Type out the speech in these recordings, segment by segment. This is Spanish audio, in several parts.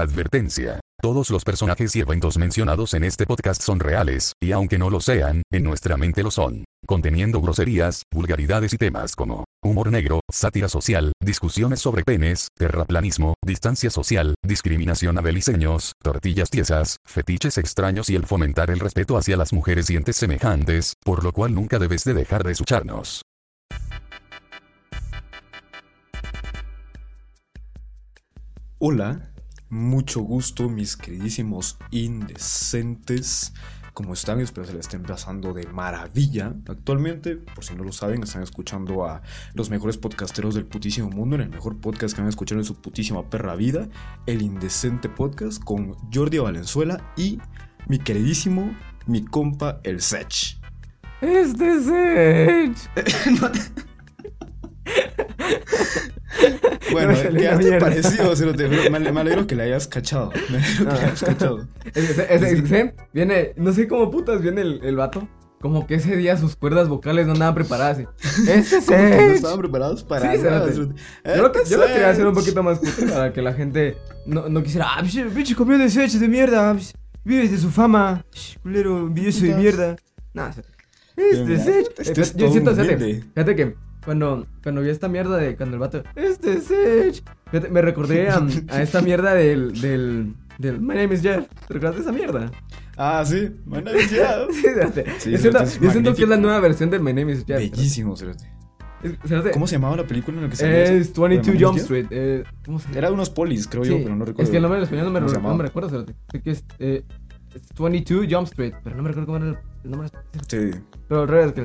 Advertencia. Todos los personajes y eventos mencionados en este podcast son reales, y aunque no lo sean, en nuestra mente lo son, conteniendo groserías, vulgaridades y temas como humor negro, sátira social, discusiones sobre penes, terraplanismo, distancia social, discriminación a beliceños, tortillas tiesas, fetiches extraños y el fomentar el respeto hacia las mujeres y entes semejantes, por lo cual nunca debes de dejar de escucharnos. Hola, mucho gusto mis queridísimos indecentes. ¿Cómo están? Espero se la estén pasando de maravilla. Actualmente, por si no lo saben, están escuchando a los mejores podcasteros del putísimo mundo, en el mejor podcast que han escuchado en su putísima perra vida, el Indecente Podcast, con Jordi Valenzuela y mi queridísimo, mi compa, el Sech. Este Sech. No te- Bueno, No me salió ¿qué una te mierda. pareció? Cerote? Me ale- me alegro que le hayas cachado. Me alegro que le hayas cachado. Ese, ese- ese- viene, no sé cómo putas viene el, el vato. Como que ese día sus cuerdas vocales no andaban preparadas. Este que no estaban preparados para Sí, nada. Yo lo, yo lo quería hacer un poquito más cutre para que la gente no, no quisiera. Ah, pinche, comió de Sech de mierda. pinche, Vives de su fama. Culero, envidioso de mierda. Nada, este Sech. este es yo siento, fíjate, fíjate que cuando, cuando vi esta mierda de cuando el vato. Este Sech. fíjate, me recordé a, a esta mierda del, del, del My name is Jeff. ¿Te recuerdas de esa mierda? Ah, sí. Bueno, ya. Sí, fíjate. Sí, yo siento, es yo siento que es la nueva versión del My name is Jeff. Bellísimo, cerote. Es- ¿Cómo se llamaba la película en la que salió? Es eso? 22 ¿De Jump Street. Eh, ¿Cómo se llama? Era de unos polis, creo yo, Sí, pero no recuerdo. Es que el nombre en español no me, ¿Cómo se re- no me recuerdo, cerote. Sé que es, eh, es 22 Jump Street, pero no me recuerdo cómo era el, el nombre. Sí. Pero al revés, que.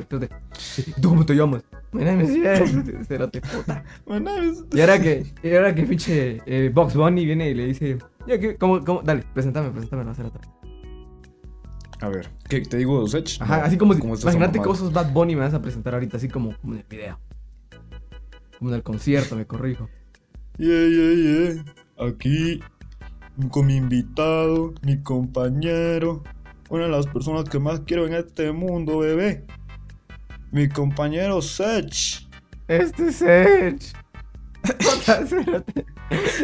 ¿Tú cómo te llamas? My name is. Cerote, puta. Y ahora que, y ahora que pinche eh, Box Bunny viene y le dice, ya que, ¿cómo, cómo? Dale, preséntame, preséntame, no, cerote. A ver, ¿qué te digo, Sech? Ajá, No, así como si, ¿cómo estás imagínate que vos sos Bad Bunny me vas a presentar ahorita, así como, como en el video. Como en el concierto, me corrijo. Yeah, yeah, yeah. Aquí, con mi invitado, mi compañero, una de las personas que más quiero en este mundo, bebé. Mi compañero Sech. Este es Edge.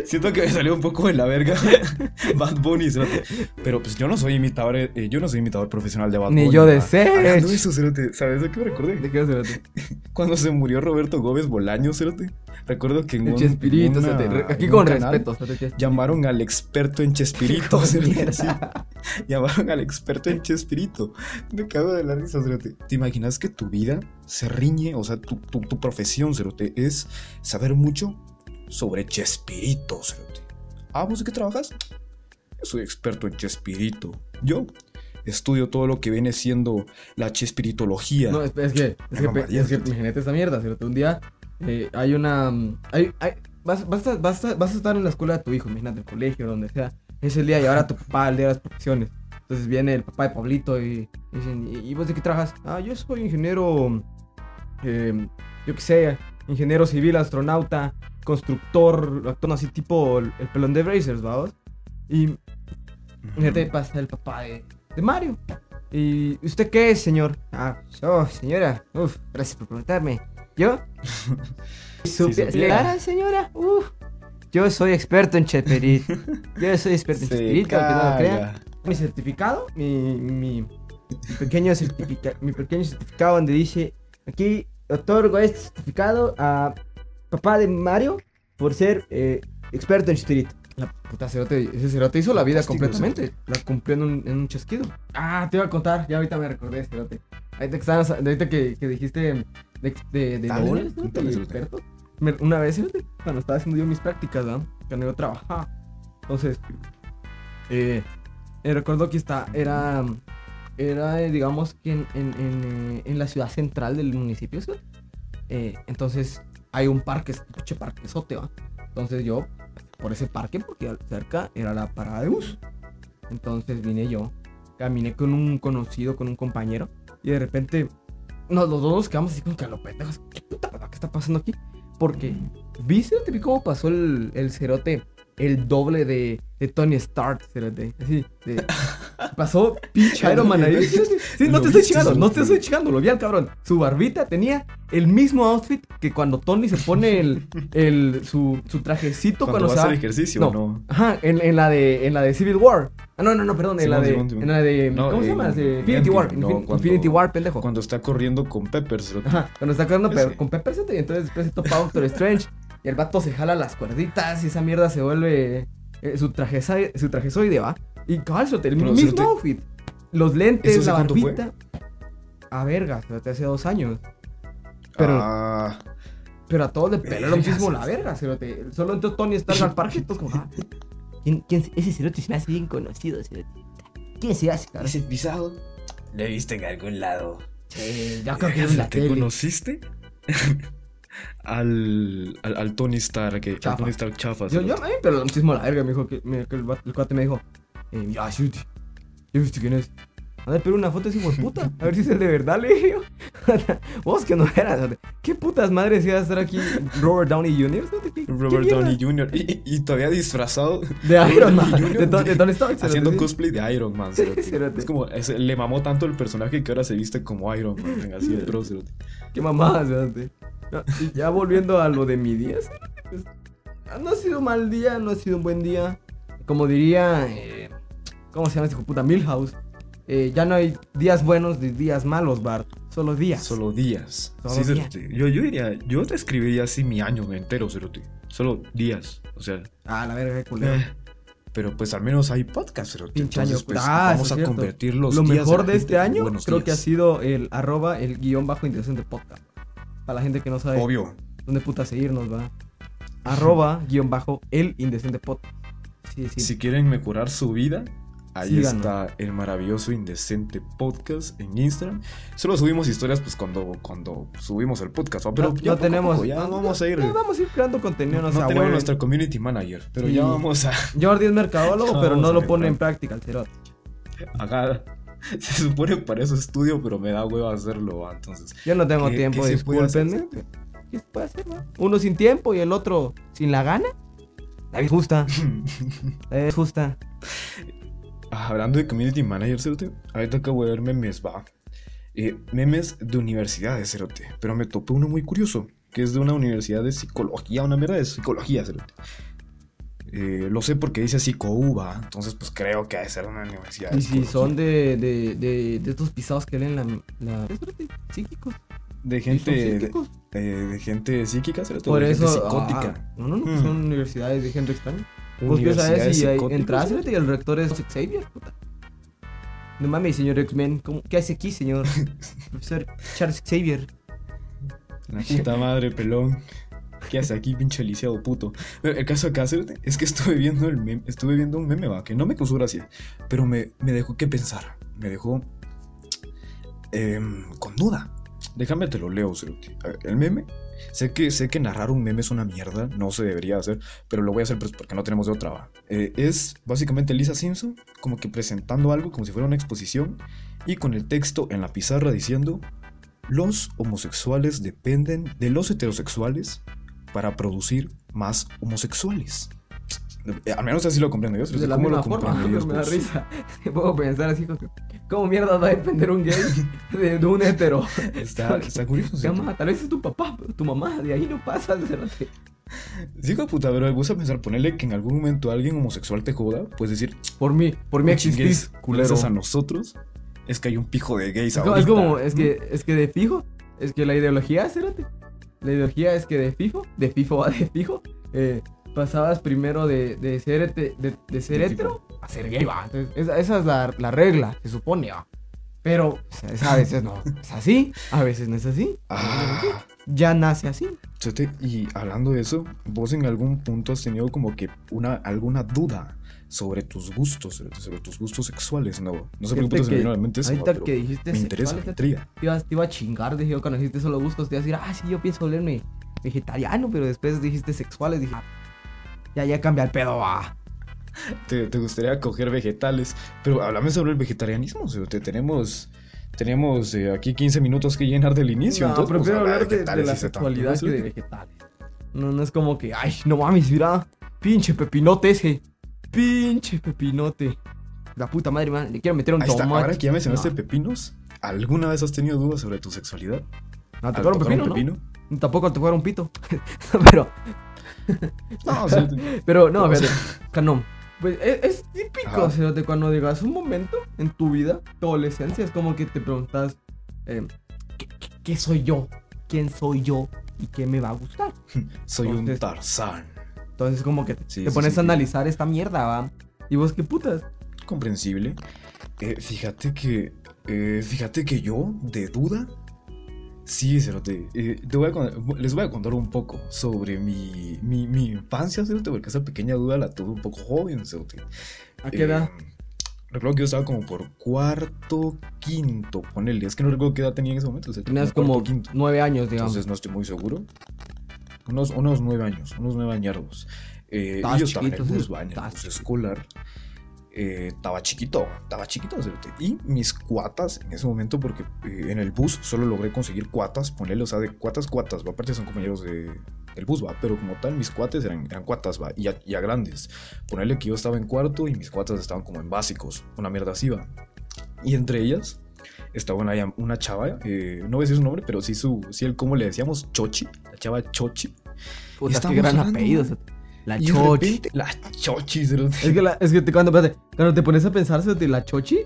Siento que me salió un poco de la verga Bad Bunny. Pero pues yo no soy imitador, eh, yo no soy imitador profesional de Bad Ni Bunny. yo de ¿verdad? Hablando de Sech. eso, cerote, ¿sabes de qué me recordé? ¿De qué cerote? Cuando se murió Roberto Gómez Bolaño, cerote. Recuerdo que en El un- Chespirito, una- cerote. Aquí con respeto, cerote. Llamaron al experto en Chespirito, cerote, sí. Llamaron al experto en Chespirito. Me cago de la risa, cerote. ¿Te imaginas que tu vida se riñe? O sea, tu, tu, tu profesión, cerote, es saber mucho sobre Chespirito, cerote. Ah, ¿vos de qué trabajas? Yo soy experto en Chespirito. Yo estudio todo lo que viene siendo la Chespiritología. No, es, es que, es que, es que imagínate esta mierda, cerote. Un día eh, hay una... Hay, hay, vas, vas, a, vas, a, vas a estar en la escuela de tu hijo, imagínate, el colegio, donde sea. Es el día y ahora tu papá, el día de las profesiones. Entonces viene el papá de Pablito y dicen, ¿y y vos de qué trabajas? Ah, yo soy ingeniero, eh, yo qué sé, ingeniero civil, astronauta, constructor, actor así tipo el, el pelón de Brazers, ¿vamos? Y. Fíjate, pasa el papá de, de Mario. ¿Y usted qué es, señor? Ah, yo, señora. Uf, gracias por preguntarme. ¿Yo? Supi- supiera. ¿Clara, señora? Uf. Yo soy experto en Chespirito. Yo soy experto en Se Chespirito, aunque no lo crea. calla. Mi certificado, mi, mi, mi pequeño certifica- mi pequeño certificado donde dice, aquí otorgo este certificado a papá de Mario por ser eh, experto en Chespirito. La puta cerote, ese cerote hizo la vida completamente. La cumplió en un, en un chasquido. Ah, te iba a contar, ya ahorita me recordé, cerote. Ahorita que, estabas- ahorita que, que dijiste de, de, de Dale, dobles, expertos. Me- Una vez, cerote, cuando estaba haciendo yo mis prácticas, ¿no? Cuando yo trabajaba. Entonces, eh, eh, recuerdo que está, era, era eh, digamos, que en, en, en, eh, en la ciudad central del municipio, ¿sí? Eh, entonces hay un parque, un pinche parque sote, ¿va? Entonces yo, por ese parque, porque cerca era la parada de bus. Entonces vine yo, caminé con un conocido, con un compañero, y de repente, nos, los dos nos quedamos así como que lo pendejos, ¿qué puta? ¿Qué está pasando aquí? Porque, ¿viste te vi cómo pasó el, el cerote? El doble de, de Tony Stark. Así, de, pasó pinche Iron Man ahí. Sí, no ¿Lo te estoy chingando, no te estoy chingando, lo vi al cabrón. Su barbita tenía el mismo outfit que cuando Tony se pone el, el su, su trajecito Cuando cuando, vas se a va- hacer ejercicio, no. ¿no? Ajá, en, en la de en la de Civil War. Ah, no, no, no, perdón, en la de Simón, Simón. en la de No, ¿cómo se llama? De Infinity War, no, Infin- cuando- Infinity War, pendejo. Cuando está corriendo con Pepper, cerote. Ajá, cuando está corriendo con Pepper Center y entonces después se topa Doctor Strange y el vato se jala las cuerditas y esa mierda se vuelve eh, su traje su trajezoide, ¿va? Y cabal, el Pero, mismo outfit. Los lentes, ¿eso hace la barbita. A verga, cerote, hace dos años. Pero, Ah, pero a todos le peló lo mismo la verga, cerote. Solo entró Tony Stark al parque y todos como, ah, ¿quién, quién, ese cerote se me hace bien conocido, cerote. ¿Quién se hace, cabrón? pisado? Lo he visto en algún lado. Sí, yo creo que es la ¿Te tele. conociste? al, al, al Tony Stark, que, al. Tony Stark chafa. Yo, yo, a mí, pero lo mismo la verga, me dijo que, me- que el, el cuate me dijo, eh, ya, shoot, ¿ya viste quién es? A ver, pero una foto de ese hijo de puta, a ver si es el de verdad, le dije. Vos que no eras, ¿qué putas madres iba a estar aquí Robert Downey Jr.? ¿qué- qué Robert mierda? Downey Jr. Y, y- todavía disfrazado. De Iron Man, Jr. de, de Tony Stark. Haciendo sí. cosplay de Iron Man. Cerote. Es como, es- le mamó tanto el personaje que ahora se viste como Iron Man. Así el pro. Qué mamada. No, y ya volviendo a lo de mi día, pues, ah, no ha sido un mal día, no ha sido un buen día. Como diría, eh, ¿cómo se llama este puta? Milhouse. Eh, ya no hay días buenos ni días malos, Bart. Solo días. Solo días. Solo sí, días. Yo, yo diría, yo te escribiría así mi año entero, cerote. Solo días. O sea, Ah, la verga, culero. eh, pero pues al menos hay podcast, cerote. Pinche Entonces, año. pues, Ah, vamos a cierto. convertir los Lo días mejor de este año creo que ha sido el arroba el guion bajo interesante podcast. Para la gente que no sabe Obvio. dónde puta seguirnos, va. Arroba guion bajo el indecente podcast. Sí, sí. Si quieren mejorar su vida, ahí Síganos. está el maravilloso Indecente Podcast en Instagram. Solo subimos historias pues cuando, cuando subimos el podcast, ¿va? pero no, ya no tenemos. poco, ya no, vamos a ir. vamos a ir creando contenido, no, no tenemos nuestra community manager, pero Sí. ya vamos a Jordi es mercadólogo, pero no lo pone en práctica el cerote. acá. Se supone para eso estudio, pero me da hueva hacerlo, ¿va? entonces. Yo no tengo ¿Qué- tiempo, qué se puede hacer? discúlpenme. ¿Qué se puede hacer, va? Uno sin tiempo y el otro sin la gana. Justa. Justa. Ah, Hablando de community manager, cerote, ahorita acabo de ver memes, va. Eh, memes de universidades, cerote. Pero me topé uno muy curioso, que es de una universidad de psicología, una mierda de psicología, cerote. Eh, lo sé porque dice psico-uva, entonces pues creo que ha de ser una universidad. Y si son de, de, de, de estos pisados que leen la... la. Psíquicos. De ¿Y gente, de, gente psíquica, o Por de eso... gente psicótica. ah, no, no, no. Mm. Son universidades de gente extraña. Universidades si hay- psicóticas, entras y el rector es Xavier, puta. No mames, señor X-Men. ¿cómo- ¿Qué hace aquí, señor? Profesor Charles Xavier. La puta madre, pelón. ¿Qué hace aquí, pinche lisiado puto? El caso acá cerote, es que estuve viendo el estuve viendo un meme, va, que no me causó gracia, pero me, me dejó que pensar. Me dejó em, con duda. Déjame te lo leo, ver, El meme, sé que, sé que narrar un meme es una mierda, no se debería hacer, pero lo voy a hacer pues, porque no tenemos de otra, va. Eh, es básicamente Lisa Simpson, como que presentando algo como si fuera una exposición, y con el texto en la pizarra diciendo los homosexuales dependen de los heterosexuales para producir más homosexuales. Eh, Al menos así lo comprendo yo. De la ¿Cómo misma lo forma, me da risa. Puedo pensar así como que, ¿Cómo mierda va a depender un gay de, de un hetero? Está, está curioso. tal vez es tu papá, pero tu mamá, de ahí no pasa. de puta, pero me gusta pensar, ponerle que en algún momento alguien homosexual te joda, puedes decir, Por mí, por mí "Oh, existís, culero. a nosotros, es que hay un pijo de gays Es ahorita. es como- es que, es que de fijo, es que la ideología, cerote, la ideología es que de fijo, de fifo va de fijo, eh, pasabas primero de, de ser, de, de ser hetero a ser gay, va. Entonces, esa, esa es la, la regla, se supone, va. Pero a veces no es así, a veces no es así. Ah, Ya nace así. Y hablando de eso, vos en algún punto has tenido como que una, alguna duda sobre tus gustos, sobre, tus gustos sexuales, ¿no? No sé por qué Fíjate puto se me vino a la mente eso, Ahorita que dijiste me interesa, me intriga. te iba, te iba a chingar, dije yo cuando dijiste solo gustos, te iba a decir, ah, sí, yo pienso volverme vegetariano, pero después dijiste sexuales, dije, "Ah, ya, ya cambia el pedo, va. Te, te gustaría coger vegetales, pero háblame sobre el vegetarianismo, o sea, te- tenemos... Tenemos eh, aquí 15 minutos que llenar del inicio, No, entonces a prefiero hablar de, de vegetales la sexualidad que de vegetales. No, no es como que, ay, no mames, mira, pinche pepinote ese, pinche pepinote. La puta madre, man, le quiero meter un Ahí está, tomate. ahora que ya mencionaste No. pepinos, ¿alguna vez has tenido dudas sobre tu sexualidad? No, ¿Al te fuera un tocar pepino, ¿no? Tampoco te un pito. pero, No, o sea, pero, no, sea, no. Pues es, es típico, o sea, de cuando llegas a un momento en tu vida, tu adolescencia, es como que te preguntas, eh, ¿qué, qué- qué soy yo? ¿Quién soy yo? ¿Y qué me va a gustar? soy un Tarzán. Entonces, como que te, Sí, te sí, pones sí, a analizar esta mierda, ¿va? Y vos, ¿qué putas? Comprensible. Eh, fíjate que. eh, fíjate que yo, de duda. Sí, Cerote. eh, te voy a con- les voy a contar un poco sobre mi, mi, mi infancia, Cerote, porque esa pequeña duda la tuve un poco joven, Cerote. ¿A qué edad? Recuerdo que yo estaba como por cuarto, quinto, ponele. Es que no recuerdo qué edad tenía en ese momento. o sea, Tenías cuarto, como quinto. nueve años, digamos. Entonces no estoy muy seguro. Unos, unos nueve años, unos nueve añardos. Eh, y yo estaba en el bus, en el chiquito. escolar. Eh, estaba chiquito, estaba chiquito. Y mis cuatas en ese momento, porque eh, en el bus solo logré conseguir cuatas, ponerle, o sea, de cuatas, cuatas, va. Aparte son compañeros de, del bus, va. Pero como tal, mis cuates eran, eran cuatas, va. Y ya, ya grandes. Ponerle que yo estaba en cuarto y mis cuatas estaban como en básicos. Una mierda así, va. Y entre ellas estaba una, una chava, eh, no voy a decir su nombre, pero sí su, sí el cómo le decíamos Chochi, la chava Chochi. Puta, qué gran hablando, apellido. La Y chochi. repente, la Chochi, cerote. Es que, la, es que te, cuando, espérate, cuando te pones a pensar la chochi,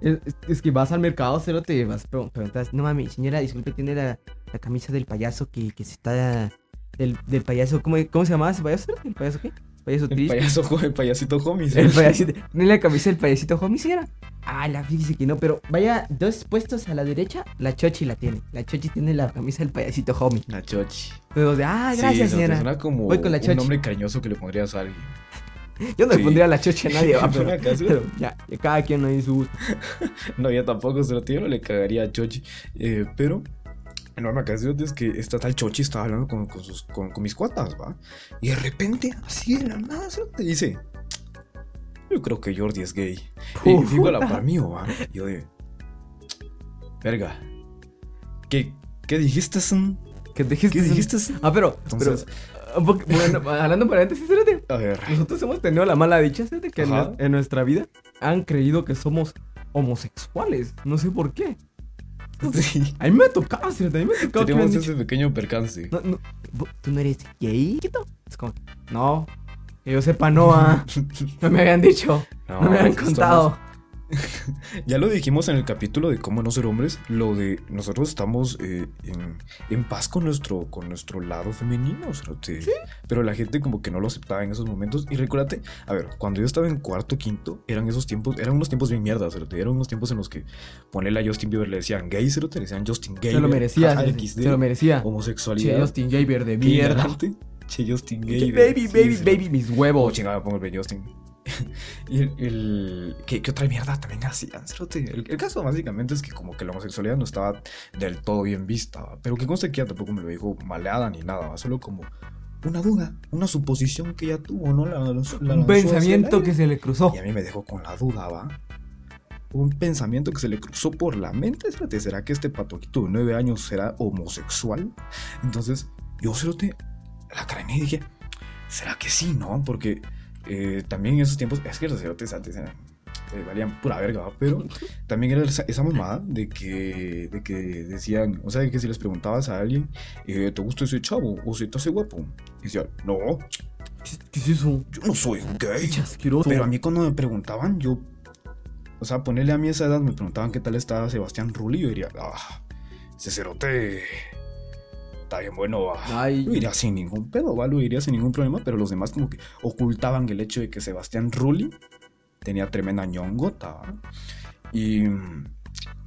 es, que vas al mercado, cero te vas preguntas, no mami, señora, disculpe, tiene la, la camisa del payaso que, que se está... Del, del payaso, ¿cómo, ¿cómo se llamaba ese payaso? ¿El payaso qué? ¿Payaso El triste? payaso, jo- el payasito homie. El payasito. ¿Tiene la camisa del payasito homie, señora? Ah, la fíjese que no, pero vaya dos puestos a la derecha, la chochi la tiene. La chochi tiene la camisa del payasito homie. La Chochi. Entonces, ah, Sí, gracias, cerote, señora. Suena como Voy con la un Chochi. nombre cariñoso que le pondrías a alguien. Yo no le sí. pondría la chochi a nadie, va, pero, pero ya, ya cada quien no hizo gusto. No, yo tampoco, se lo tío, no le cagaría a Chochi. Eh, pero, en una ocasión es que esta tal Chochi estaba hablando con, con, sus, con, con mis cuatas, ¿va? Y de repente, así de la nada, te dice: Yo creo que Jordi es gay. Y digo la par mío, ¿va? Y yo de. Verga. ¿Qué, qué dijiste, son? ¿Qué dijiste? ¿Qué dijiste? son? Ah, pero, Entonces- pero un poco- bueno, hablando paréntesis, espérate. A ver. Nosotros hemos tenido la mala dicha, fíjate, que en nuestra vida han creído que somos homosexuales. No sé por qué. Sí. A mí me ha tocado, fíjate, a mí me ha tocado Tenemos ese pequeño percance. no, no, ¿vo- ¿Tú no eres gay? chiquito?" Es como, no, que yo sepa, no, ah, no me habían dicho, no, me habían estamos- contado. Ya lo dijimos en el capítulo de cómo no ser hombres, lo de nosotros estamos eh, en, en paz con nuestro, con nuestro lado femenino, pero la gente como que no lo aceptaba en esos momentos. Y recuérdate, a ver, cuando yo estaba en cuarto, quinto, eran esos tiempos, eran unos tiempos bien mierdas, eran unos tiempos en los que ponerle a Justin Bieber le decían gay, cerote, le decían Justin gay. Se lo merecía, jaja, se, XD, se lo merecía. homosexualidad. Che, Justin Bieber de mierda. Che, Justin gay. baby, baby, baby, mis Oh, huevos. chingada, pongo el Justin. y el. el- ¿qué, qué otra mierda también hacían? El, el caso básicamente es que, como que la homosexualidad no estaba del todo bien vista. ¿va? Pero que conste que ella tampoco me lo dijo maleada ni nada. ¿va? Solo como una duda, una suposición que ella tuvo, ¿no? La, Un pensamiento que se le cruzó. Y a mí me dejó con la duda, ¿va? Un pensamiento que se le cruzó por la mente, ¿será que este patoquito de nueve años será homosexual? Entonces, yo, cerote, la craneé y dije, ¿será que sí, no? Porque eh, también en esos tiempos, es que los cerotes antes eran, eh, valían pura verga, ¿va? pero también era esa, esa mamada de que, de que decían, o sea, de que si les preguntabas a alguien, eh, ¿te gusta ese chavo o si te hace guapo? Y decían, no, ¿Qué, qué es eso? yo no soy gay. Pero a mí cuando me preguntaban, yo... O sea, ponerle a mí esa edad, me preguntaban qué tal estaba Sebastián Rulli, yo diría, ah, ese cerote está bien bueno, va. Ay, Lo diría sin ningún pedo, va, lo diría sin ningún problema, pero los demás como que ocultaban el hecho de que Sebastián Rulli tenía tremenda ñongota, ¿va? Y... mm,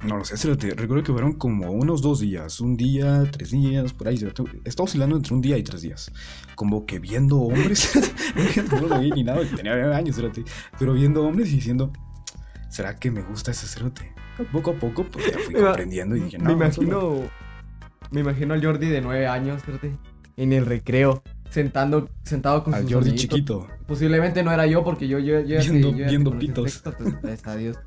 No lo sé, cerote, recuerdo que fueron como unos dos días, un día, tres días, por ahí, cerote. Estaba oscilando entre un día y tres días. Como que viendo hombres, no lo vi ni nada, tenía nueve años, cerote, pero viendo hombres y diciendo, ¿será que me gusta ese cerote? Poco a poco, pues ya fui comprendiendo y dije, no, me eso no". Me imagino al Jordi de nueve años, fíjate, en el recreo, sentando, sentado con Al sus Jordi amiguitos. chiquito. Posiblemente no era yo porque yo, yo, yo Viendo- yo viendo pitos. sexto, pues, gracias a Dios.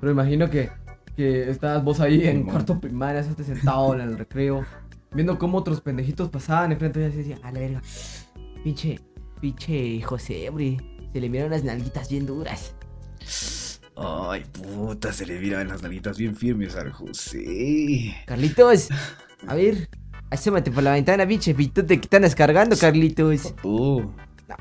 Pero imagino que, que estabas vos ahí en cuarto primaria, sentado en el recreo, viendo cómo otros pendejitos pasaban enfrente de ella y decían, a la verga, pinche, pinche José, hombre, se le miran unas nalguitas bien duras. Ay, puta, se le miran las nalitas bien firmes al José. Carlitos, a ver, asómate por la ventana, pinche pitote que están descargando, Carlitos. Oh, No,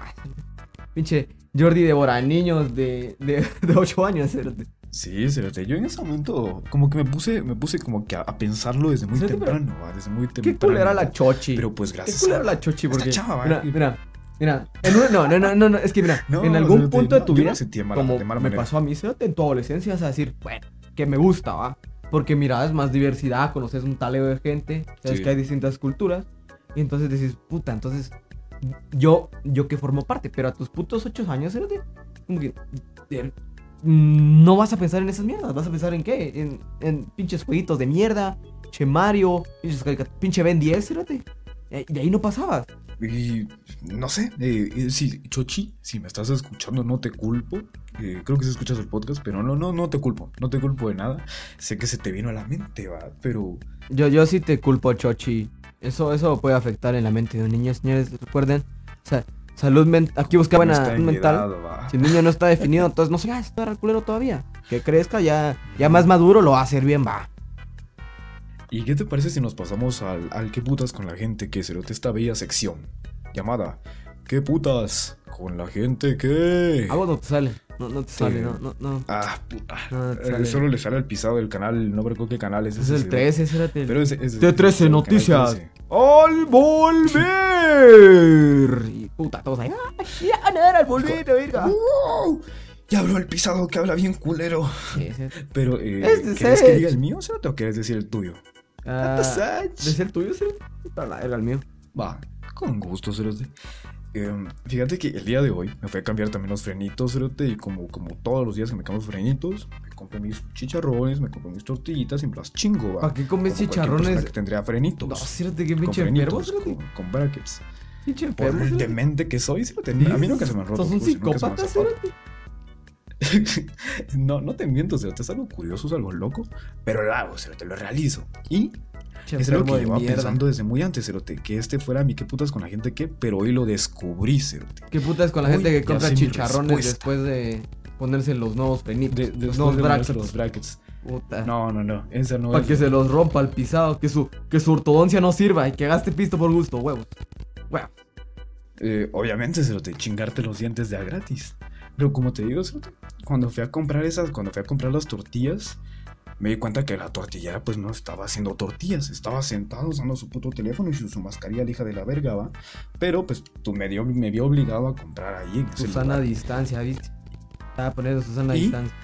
pinche Jordi devora niños de, de, de 8 años. cerote. sí, cerote. Yo en ese momento, como que me puse, me puse como que a, a pensarlo desde muy Cerote, pero- temprano, va, desde muy Qué temprano. culera la chochi. Pero pues Qué gracias culera a la chochi, esta porque. chava, va, mira, y- mira, mira. En no, no, no, no, no, es que mira, No, en algún cerote, punto de tu vida, mala- como de mala me pasó a mí, cerote, en tu adolescencia vas a decir, bueno, que me gusta, va. Porque miras más diversidad, conoces un taleo de gente, sabes Sí. que hay distintas culturas, y entonces dices, puta, entonces yo, yo que formo parte, pero a tus putos 8 años, como que eh, no vas a pensar en esas mierdas, vas a pensar en qué, en, en pinches jueguitos de mierda, che Mario, pinches pinche Ben 10, cerote. Y de ahí no pasabas. Y no sé, eh, eh, sí, Chochi, si me estás escuchando, no te culpo. Eh, creo que si escuchas el podcast, pero no, no, no te culpo. No te culpo de nada. Sé que se te vino a la mente, va, pero Yo, yo sí te culpo, Chochi. Eso, eso puede afectar en la mente de un niño, señores. Recuerden, sa- salud mental. Aquí buscaban no a mi mental. edad. Si el niño no está definido, entonces no se va a estar culero todavía. Que crezca, ya, ya más maduro lo va a hacer bien, va. ¿Y qué te parece si nos pasamos al, al qué putas con la gente que se esta bella sección llamada ¿Qué putas con la gente que? A vos no te sale. No, no te sale, no, no, no. Ah, puta. No te Eh, solo le sale el pisado del canal, no recuerdo qué canal es Es ese. el sí, 13, espérate. Pero ese, ese- T13 ese- el canal Noticias. 13. ¡Al volver! Y puta, todos ahí. ¡Ah, ya, nada, al volver, verga! ¡Wow! Ya habló el pisado que habla bien culero. Sí, sí. Pero, eh, ¿quieres Sech. que diga el mío o quieres decir el tuyo? Ah. ¿Es el tuyo, sí? Verga, el mío. Va, con gusto, Cerote. Em, fíjate que el día de hoy me fui a cambiar también los frenitos, Cerote, y como, como todos los días que me cambio los frenitos, me compré mis chicharrones, me compré mis tortillitas y me las chingo, va. ¿Para qué comes Como chicharrones? que tendría frenitos. No, círate que pinche enfermo, con, con brackets. Pinche Por el demente que soy, Cerote. A mí nunca se me han roto. Sos un psicópata, zafado. no, no te miento, Cerote, es algo curioso, es algo loco, pero lo hago, Cerote, lo realizo. Y es algo que llevaba mierda. pensando desde muy antes, Cerote, que este fuera mi qué putas con la gente que, pero hoy lo descubrí, Cerote. ¿Qué puta es con la gente que compra chicharrones después de ponerse los nuevos frenitos? De, los nuevos brackets. los brackets. Puta. No, no, no, esa no Para es. que se los rompa al pisado, que su, que su ortodoncia no sirva y que gaste pisto por gusto, huevos. Huevos. Eh, obviamente, Cerote, chingarte los dientes de a gratis. Pero como te digo, cuando fui a comprar esas, cuando fui a comprar las tortillas, me di cuenta que la tortillera pues no estaba haciendo tortillas, estaba sentado usando su puto teléfono y su, su mascarilla, la hija de la verga, va. Pero pues tú me, dio, me vio obligado a comprar ahí en Susana a distancia, ¿viste? Estaba poniendo Susana a distancia.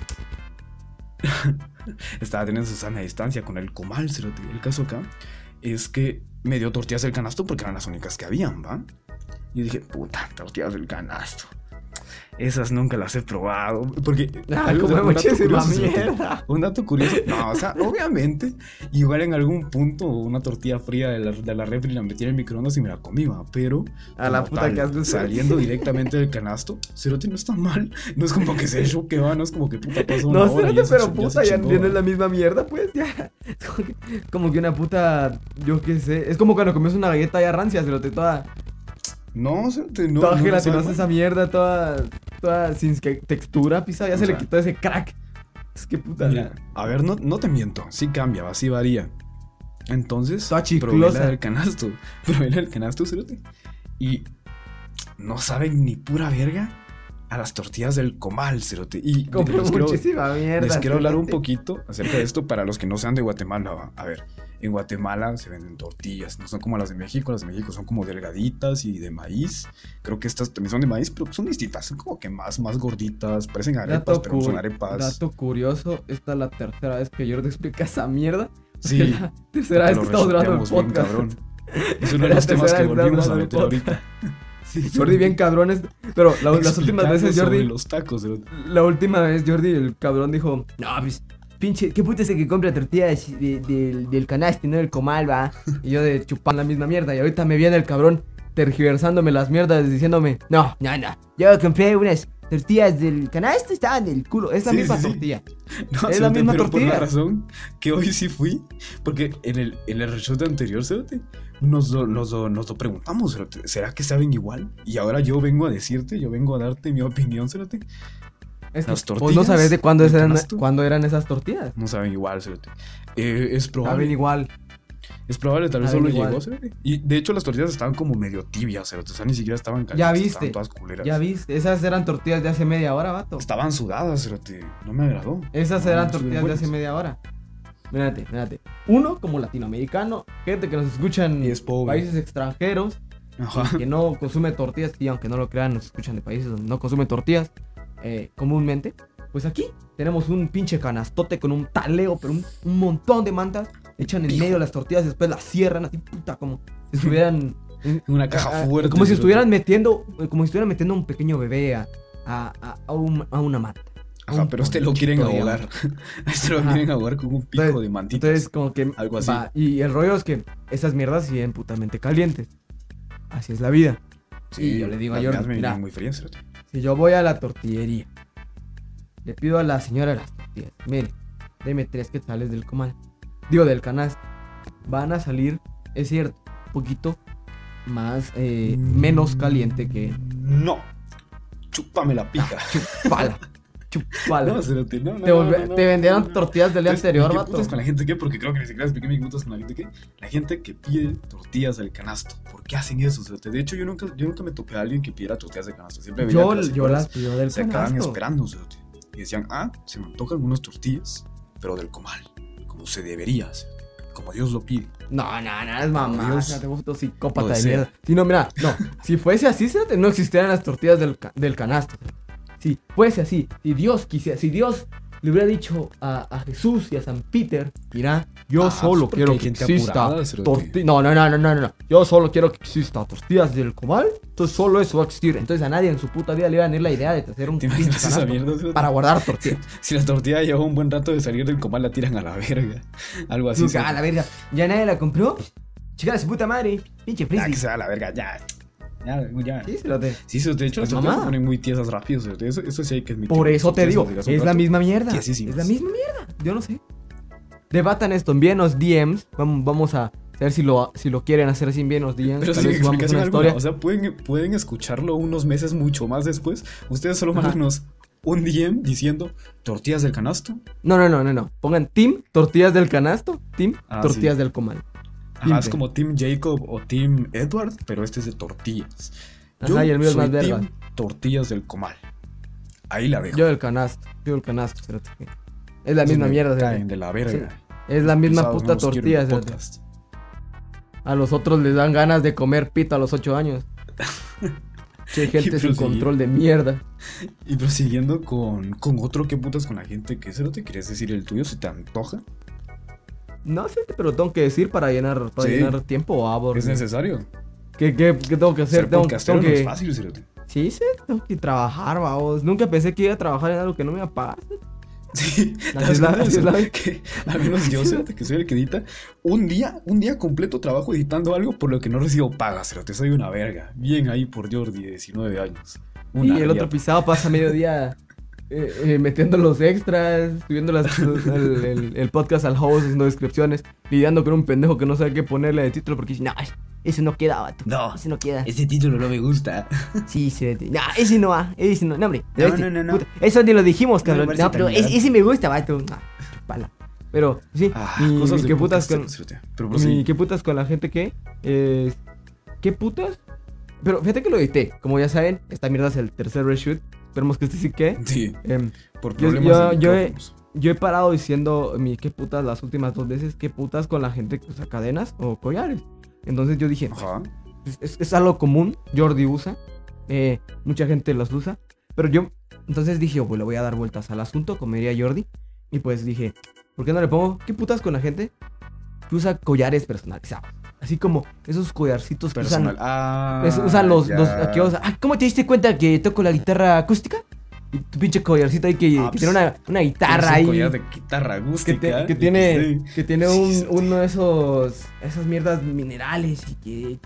Estaba teniendo Susana a distancia con el comal, Cerote. El caso acá es que me dio tortillas del canasto porque eran las únicas que habían, ¿va? Y dije, puta, tortillas del canasto. Esas nunca las he probado. Porque. Ah, como un dato curioso, Cerote. mierda. Un dato curioso. No, o sea, obviamente, igual en algún punto una tortilla fría de la, de la refri la metí en el microondas y me la comí, va. Pero. A la puta tal, que has Saliendo directamente del canasto, Cerote no está mal. No es como que se choque, va. No es como que puta pasó una No, ya se- pero ya puta, ya, chingó, ya no es la misma mierda, pues, ya. Como que, como que una puta, yo qué sé. Es como cuando comes una galleta ya rancia, se lo te toda, No, Cerote, no. toda no, gelatinosa esa mierda, toda, toda sin que- textura, pisa, ya O se le quitó ese crack. Es que puta. Mira, a ver, no, no te miento, sí cambia, va, sí varía. Entonces, Toda probé chiclosa. la del canasto, probé la del canasto, cerote, y no saben ni pura verga a las tortillas del comal, cerote. Y Compré les quiero, muchísima mierda. les quiero hablar un poquito acerca de esto para los que no sean de Guatemala. A ver, en Guatemala se venden tortillas, no son como las de México, las de México son como delgaditas y de maíz. Creo que estas también son de maíz, pero son distintas, son como que más, más gorditas, parecen arepas, Dato, pero no son arepas. dato curioso, esta es la tercera vez que yo te explica esa mierda. Sí. La tercera vez que estamos grabando el bien, podcast. cabrón. Es uno de los temas que volvimos a meter ahorita. Sí, Jordi bien cabrones. Pero la- las últimas veces, Jordi, los tacos. La última vez, Jordi, el cabrón dijo: No, pues, pinche, ¿qué puta es el que compra tortillas de- del- del canasto y no del comal, va? Y yo de chupar la misma mierda. Y ahorita me viene el cabrón tergiversándome las mierdas, diciéndome: No, no, no. Yo compré unas tortillas del canasto, estaban del culo. Es la Sí, misma sí, sí. tortilla. No, Es la misma pero por tortilla. la razón que hoy sí fui. Porque en el, en el reshot anterior, cerote, nos, lo- nos, lo- nos lo preguntamos, ¿será que saben igual? Y ahora yo vengo a decirte, yo vengo a darte mi opinión, cerote. Es que Las vos no sabés de cuándo eran, cuándo eran esas tortillas. No saben igual, cerote. Eh, es Saben probable. igual. Es probable, tal vez Saben solo igual. llegó, cerote. Y de hecho las tortillas estaban como medio tibias, cerote. O sea, ni siquiera estaban calientes. Ya viste. Todas culeras. Ya viste, esas eran tortillas de hace media hora, vato. Estaban sudadas, cerote. No me agradó. Esas No, eran no tortillas de hace media hora. Mírate, mírate. Uno, como latinoamericano, gente que nos escucha en es países extranjeros, Ajá. que no consume tortillas, y aunque no lo crean, nos escuchan de países donde no consumen tortillas eh, comúnmente. Pues aquí tenemos un pinche canastote con un taleo, pero un, un montón de mantas. Echan en medio las tortillas y después las cierran así, puta, como si estuvieran. en- Una caja fuerte. Como si estuvieran metiendo, como si estuvieran metiendo un pequeño bebé a, a, a- a un- a una manta. a Ajá, pero este lo quieren ahogar. este lo Ajá. quieren ahogar con un pico de mantitas. Entonces, como que. Algo así. va, y el rollo es que esas mierdas siguen putamente calientes. Así es la vida. y yo le digo a me mira. muy frías, cerote. Si yo voy a la tortillería, le pido a la señora de las tortillas, mire, deme tres quetzales del comal. Digo, del canasto. Van a salir, es cierto, un poquito más, eh, menos caliente que. No. Chúpame la pija. Chupala. Chupala. No, cerote, no, no, te, volve- no, no, te vendieron tortillas del día anterior, ¿qué vato. putas con la gente qué? Porque creo que ni siquiera expliqué mi putas con la gente qué. La gente que pide tortillas del canasto. ¿Por qué hacen eso? cerote? De hecho, yo nunca, yo nunca me topé a alguien que pidiera tortillas del canasto. Siempre veía Yo, que las yo las pido del se acaban canasto. esperando, cerote. Y decían, ah, se me antojan unas tortillas, pero del comal. Como se debería, cerote, Como Dios lo pide. No, no, no, es mamá. Dios. No, te gusta psicópata de mierda. Si no, mira, no. Si fuese así, no existieran las tortillas del, ca- del canasto. Si fuese así, si Dios quisiera, si Dios le hubiera dicho a, a Jesús y a San Peter, mira, yo Ah, solo quiero que exista tortillas. No, no, no, no, no, no. Yo solo quiero que exista tortillas del comal. Entonces solo eso va a existir. Entonces a nadie en su puta vida le iba a venir la idea de hacer un para guardar tortillas. Si la tortilla lleva un buen rato de salir del comal, la tiran a la verga. Algo así. Nunca, a la verga. Ya nadie la compró. Chica de su puta madre. Pinche Ya que frisbee. se va a la verga, ya. Ya, ya. Sí. Sí, eso, de hecho, las tortillas se ponen muy tiesas rápido. Eso, eso sí hay que admitir. Por eso te digo, se es la misma mierda. Es la misma mierda. Yo no sé. Debatan esto, envíenos DMs. Vamos, vamos a ver si lo, si lo quieren hacer así, envíenos DMs. Pero sin explicación una alguna. O sea, pueden, pueden escucharlo unos meses mucho más después. Ustedes solo mándenos un DM diciendo tortillas del canasto. No, no, no, no, no. Pongan Team Tortillas del Canasto, Team Ah, Tortillas sí. del Comal. Ajá, es como Team Jacob o Team Edward, pero este es de tortillas. Ajá, y el mío es más verga. Tortillas del comal. Ahí la dejo. Yo del canasto, yo del canasto, cerote. Es la Se misma mierda, Caen de la verga. Es la misma Pisados, puta no tortilla, el. A los otros les dan ganas de comer pito a los 8 años. Che, gente sin control de mierda. Y prosiguiendo con, con otro que putas con la gente que cero te quieres decir el tuyo si te antoja. No sé, pero tengo que decir para llenar, para Sí. llenar tiempo abordo. Es necesario. ¿Qué, qué, qué tengo que hacer? Ser Tengo, tengo no que... es fácil, cerote. Sí, sí, tengo que trabajar, vamos. Nunca pensé que iba a trabajar en algo que no me iba a pagar. Sí, Así es la- ¿Te das así es la- cuenta que al menos yo, cerote, que soy el que edita, un día, un día completo trabajo editando algo por lo que no recibo paga, cerote. Soy una verga. Bien ahí por Jordi, de 19 años. Y el otro pisado pasa mediodía eh, eh, metiendo los extras, subiendo las- los- el, el- el podcast al host, haciendo descripciones, lidiando con un pendejo que no sabe qué ponerle de título porque dice, no, ese no queda, vato. No. Ese no queda. Ese título no me gusta. Sí, sí. No, ese no va. Ese no. No, hombre. No, este, no, no, no. puta, eso ni lo dijimos, No cabrón. parece No, pero ese, me gusta, vato. No, chupala. Pero, sí. Ah, cosas qué putas con. Pero qué putas con la gente que. Eh, ¿Qué putas? Pero fíjate que lo edité. Como ya saben, esta mierda es el tercer reshoot. Esperemos que este sí que. Sí, por Yo- problemas yo- yo he- micrófonos. yo he parado diciendo mi qué putas las últimas dos veces. ¿Qué putas con la gente que usa cadenas o collares? Entonces yo dije, Ajá. es, es- es algo común. Jordi usa. eh, mucha gente los usa. Pero yo, entonces dije, oh, pues le voy a dar vueltas al asunto, como diría Jordi. Y pues dije, ¿por qué no le pongo qué putas con la gente que usa collares personalizados? Así como esos collarcitos que Personal. usan, Ah, es- usan los, los aquellos- ah, ¿Cómo te diste cuenta que toco la guitarra acústica? Y tu pinche collarcito ahí que, Ah, que pues, tiene una, una guitarra un ahí. collar de guitarra Que, acústica. te- que tiene, sí. que tiene un- sí. uno de esos esas mierdas minerales y que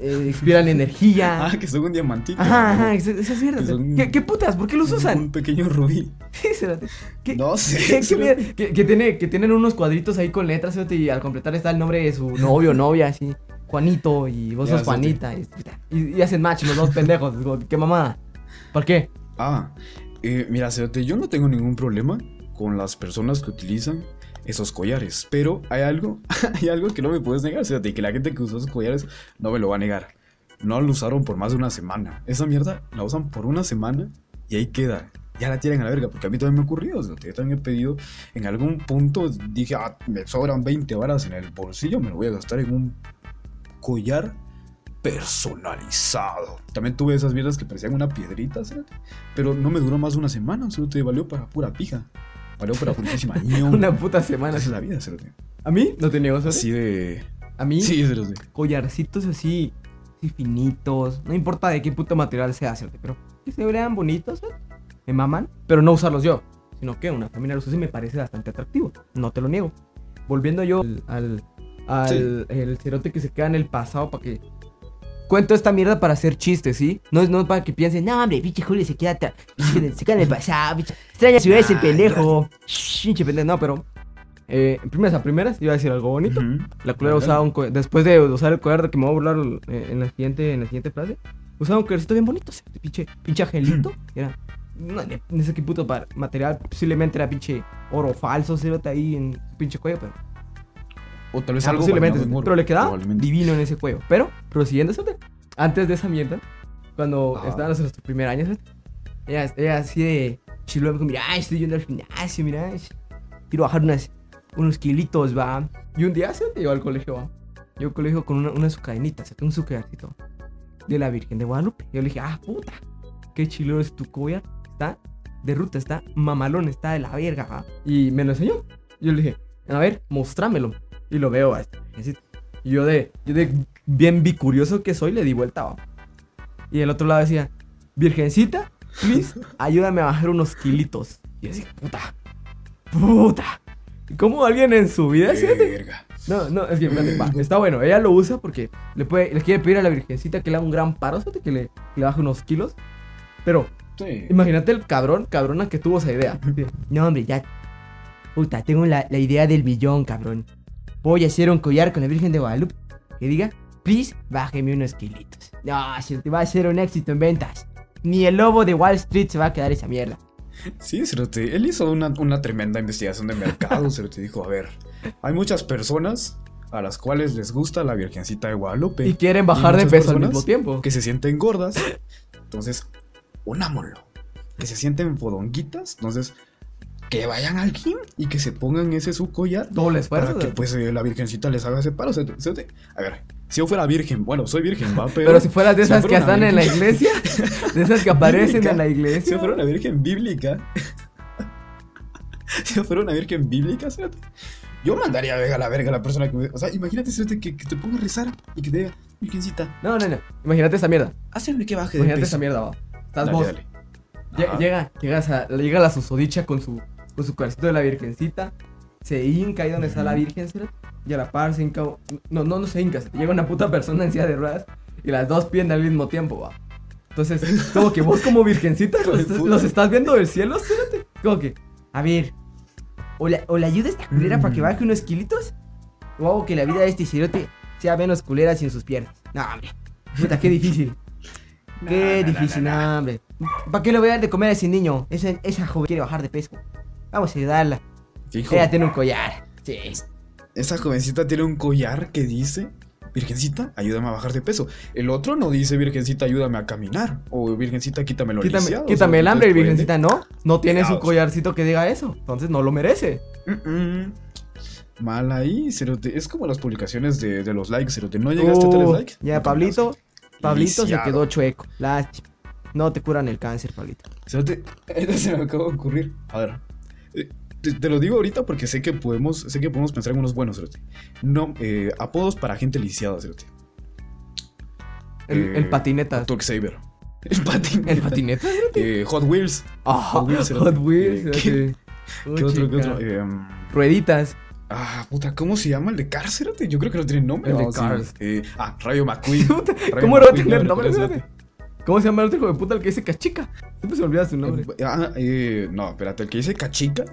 eh, expiran energía. Ah, que son un diamantito. Ajá, ajá, esas mierdas. Que son- ¿Qué, qué putas? ¿Por qué los usan? Un pequeño rubí. Sí, espérate. ¿Qué, No sé. qué- que, que tiene, que tienen unos cuadritos ahí con letras y al completar está el nombre de su novio o novia, así. Juanito y vos Ya, sos Juanita. Y, y- hacen match los dos pendejos. ¿Qué mamada? ¿Por qué? Ah, Eh, mira, yo no tengo ningún problema con las personas que utilizan esos collares. Pero hay algo, hay algo que no me puedes negar, Cerote, que la gente que usó esos collares no me lo va a negar. No lo usaron por más de una semana. Esa mierda la usan por una semana y ahí queda. Ya la tiran a la verga, porque a mí también me ha ocurrido. Yo también he pedido, en algún punto dije, ah, me sobran 20 varas en el bolsillo, me lo voy a gastar en un collar personalizado. También tuve esas mierdas que parecían una piedrita, cerote, pero no me duró más de una semana, se te valió para pura pija. Valió para purísima. Una puta semana. Esa es la vida, cerote. A mí no te niego. Así de... A mí, Sí, collarcitos así, así finitos. No importa de qué puto material sea, ¿cierto? Pero que se vean bonitos, ¿sabes? Me maman. Pero no usarlos yo. Sino que una familia los usa y me parece bastante atractivo. No te lo niego. Volviendo yo al, al, al- el cerote que se queda en el pasado para que. Cuento esta mierda para hacer chistes, ¿sí? No es, no para que piensen, no, hombre, pinche Julio se queda, atrás, se queda en el pasado, pinche. Extraña ciudad es el Ah, pendejo. Shh, Pinche pendejo, no, pero. Eh, en primeras a primeras, iba a decir algo bonito. Ujú. La culera usaba un. Después de usar el collar de que me voy a burlar eh, en la siguiente, en la siguiente frase, usaba un collarcito bien bonito. ese Pinche, pinche angelito. Era. No, ni- sé qué puto material. Posiblemente era pinche oro falso, cerote ahí en su pinche cuello, pero. O tal vez algo posiblemente. Pero le quedaba divino en ese cuello. Pero, prosiguiendo, Antes de esa mierda, cuando Ajá. estábamos en nuestro primer año, cerote, ella, ella así de chilo, mira, estoy yendo al gimnasio, mira, quiero bajar unas, unos kilitos, va. Y un día se llegó al colegio, va. Yo al colegio con una, una de sus cadenitas, un sucarcito de la Virgen de Guadalupe. Yo le dije, ah, puta, qué chilo es tu collar. Está de ruta, está mamalón, está de la verga, va. Y me lo enseñó. Yo le dije, a ver, mostrámelo. Y lo veo a este. Y yo de, yo de bien bicurioso que soy, le di vuelta, va. Y el otro lado decía, Virgencita, please, ayúdame a bajar unos kilitos. Y así, puta, puta. ¿Cómo alguien en su vida se hace? No, no, es que va, está bueno. Ella lo usa porque le, puede, le quiere pedir a la virgencita que le haga un gran paro, ¿sabes? que le, baje unos kilos. Pero Sí. imagínate el cabrón, cabrona que tuvo esa idea. No, hombre, ya. Puta, tengo la, la idea del millón, cabrón. Voy a hacer un collar con la Virgen de Guadalupe. Que diga, please, bájeme unos kilitos. No, si te va a ser un éxito en ventas. Ni el lobo de Wall Street se va a quedar esa mierda. Sí, Cerote. Él hizo una, una tremenda investigación de mercado, Cerote. Dijo, a ver, hay muchas personas a las cuales les gusta la Virgencita de Guadalupe. Y quieren bajar de peso al mismo tiempo. Que se sienten gordas. Entonces, unámoslo. Que se sienten fodonguitas. Entonces, que vayan al gym y que se pongan ese su collar. Doble esfuerzo. Para que pues eh, la Virgencita les haga ese paro. Cerote, A ver, si yo fuera virgen, bueno, soy virgen, va, pero. Pero si fueras de si esas que fuera están en la iglesia, de esas que aparecen Bíblica. en la Si iglesia. yo fuera una virgen bíblica. si yo fuera una virgen bíblica, Yo mandaría a a la verga a la persona que me. O sea, imagínate, cerote, que, que te ponga a rezar y que te diga, Virgencita, No, no, no. Imagínate esa mierda. hazme que baje de Imagínate peso. esa mierda, va. Estás Dale, vos. dale. Llega, llegas a, llega la susodicha con su, con su cuarcito de la virgencita. Se hinca ahí donde está la virgen, ¿sí? Y a la par se hinca. No, no, no se hinca. se- Llega una puta persona en silla de ruedas y las dos piden al mismo tiempo, va. Entonces, como que vos como virgencita los, estás- puta. los estás viendo del cielo, espérate. Como que, a ver, o la, o la ayuda a esta culera para que baje unos kilitos, o hago que la vida de este cerote sea menos culera sin sus piernas. No, hombre. Puta, qué difícil. Qué No, no, no, difícil, no, hombre. ¿Para qué le voy a dar de comer a ese niño? Esa, esa joven quiere bajar de peso. Vamos a ayudarla. Ella tiene un collar. Sí. esa jovencita tiene un collar que dice, Virgencita, ayúdame a bajar de peso. El otro no dice, Virgencita, ayúdame a caminar. O Virgencita, quítame lo Quítame, lisiado. quítame el hambre virgencita no. No tiene su collarcito que diga eso. Entonces no lo merece. mm, mm. Mal ahí, cerote. Es como las publicaciones de, de los likes, cerote. No llegaste a tres likes. ya, no Pablito. Pablito se quedó chueco. Lástima. No te curan el cáncer, Pablito. Cerote, esto se me acaba de ocurrir. A ver. Te, te lo digo ahorita porque sé que podemos, sé que podemos pensar en unos buenos. No, eh, apodos para gente lisiada. El, Eh, el patineta. Talk Saber. El patineta. ¿El patineta? Eh, Hot Wheels. Ah, Hot Wheels, Hot Wheels. ¿Qué- sí. ¿Qué otro? ¿Qué Chica. otro? Rueditas. ah, puta, ¿cómo se llama el de Cars? cerote? Yo creo que no tiene nombre. El de. Eh, ah, Rayo McQueen. Rayo ¿Cómo no va a tener no, nombre? No? ¿Cómo se llama el otro hijo de puta el que dice cachica? Siempre se me olvida su nombre. Eh, ah, eh, no, espérate, el que dice cachica.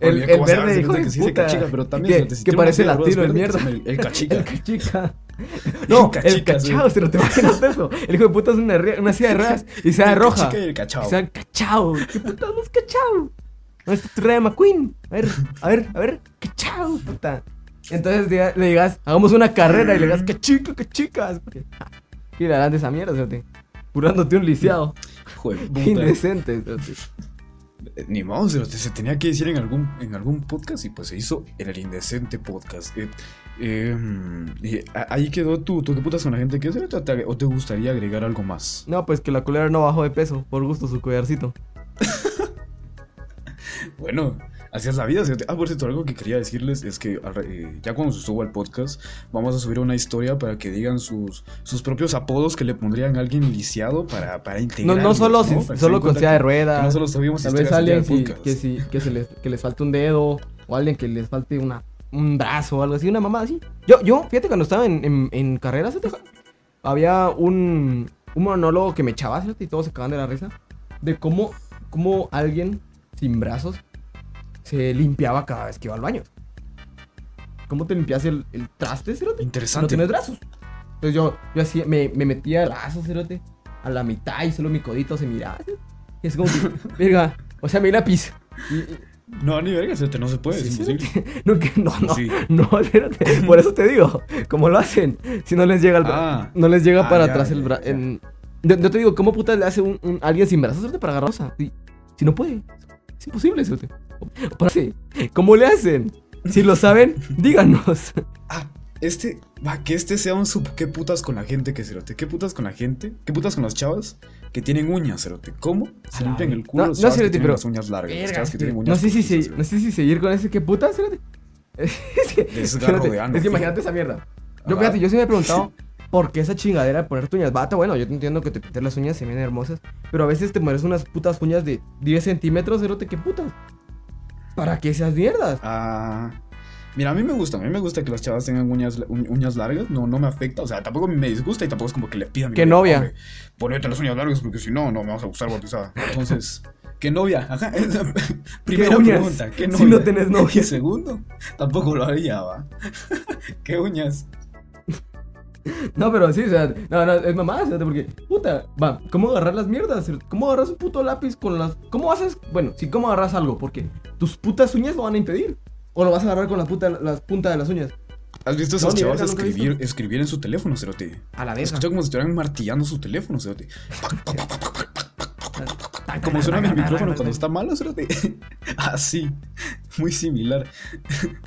El, el verde, hijo de que sí dice puta. cachica, pero también que, que parece de latino el mierda. El, el cachica. El cachica. No, el Cachicas, cachao, se lo te imaginas eso. El hijo de puta es una, una silla de ruedas y se da El roja. cachica y el cachao. Y se da cachao. ¿Qué puta no es cachao? ¿Dónde está tu Rayo McQueen? A ver, a ver, a ver, cachao, puta. Entonces le digas, hagamos una carrera y le digas, cachica, cachicas. ¿Qué le harán de esa mierda, cerote? Curándote un lisiado. Qué puta. indecente, Ni modo, se, tenía que decir en algún, en algún podcast y pues se hizo en el indecente podcast. Eh, eh, a- ahí quedó tú, tú qué putas con la gente que te, o te gustaría agregar algo más. No, pues que la culera no bajó de peso, por gusto su collarcito. Bueno, así es la vida. Ah, por cierto, algo que quería decirles es que al re- eh, ya cuando se suba el podcast, vamos a subir una historia para que digan sus, sus propios apodos que le pondrían a alguien lisiado para, para No, integrar. no solo, si- solo con silla de ruedas. no solo subimos Tal vez al alguien si- que, si- que, se les, que les falte un dedo o alguien que les falte una, un brazo o algo así, una mamá así. Yo, yo fíjate, cuando estaba en, en, en carreras, había un, un monólogo que me echaba y todos se cagaban de la risa de cómo, cómo alguien sin brazos se limpiaba cada vez que iba al baño. ¿Cómo te limpias el, el traste, cerote? No Interesante. tienes brazos. Entonces yo, yo hacía, me, me metía el brazo, cerote, a la mitad y solo mi codito se miraba. ¿sí? Y es como que, verga, o sea, mi lápiz. Y- y- No, ni verga, se te- no se puede, Sí, es sí, imposible. no, que- no, no, Sí. no, espérate. Por eso te digo, ¿cómo lo hacen? Si no les llega el Ah. no les llega Ah, para ya, atrás el ya, brazo. ya. Yo, yo te digo, ¿cómo puta le hace un, un- alguien sin brazos cerote, para agarrar rosa? Si, si no puede, es imposible, cerote. ¿Cómo le hacen? Si lo saben, díganos. Ah, este, va, que este sea un sub. ¿Qué putas con la gente que cerote? ¿Qué putas con la gente? ¿Qué putas con las chavas que tienen uñas, cerote? ¿Cómo? Se limpian el culo No, las no, que cerote, tienen pero- las uñas largas. las chavas que es tienen que uñas no sé si, se- no sé si seguir con ese. ¿Qué puta? Cerote? Es que, cerote, de ano. es que imagínate esa mierda. Yo, fíjate, yo sí me he preguntado por qué esa chingadera de ponerte uñas. Bata, bueno, yo te entiendo que te pintes las uñas, se ven hermosas. Pero a veces te mueres unas putas uñas de 10 centímetros, cerote, ¿qué putas? ¿Para qué esas mierdas? Ah. Mira, a mí me gusta, a mí me gusta que las chavas tengan uñas, uñ- uñas largas, no, no me afecta, o sea, tampoco me disgusta y tampoco es como que le pidan a mi ¿Qué novia? "Hombre, Ponete las uñas largas porque si no, no me vas a gustar bautizada. Entonces, ¿qué novia? Ajá, primera uñas? pregunta, ¿qué Si novia? no tenés novia. Segundo, tampoco lo haría, va. ¿Qué uñas? No, pero sí, o sea, no, no, es mamá, cerote, porque, puta, va, ¿cómo agarrar las mierdas? ¿Cómo agarras un puto lápiz con las. ¿Cómo haces? Bueno, sí, ¿cómo agarras algo? Porque tus putas uñas lo van a impedir. O lo vas a agarrar con la puta, las puntas de las uñas. ¿Has visto nunca he escribir, escribir en su teléfono, cerote? A la vez. escucha como si estuvieran martillando su teléfono, cerote. Como suena mi micrófono cuando está malo, cerote. Así, muy similar.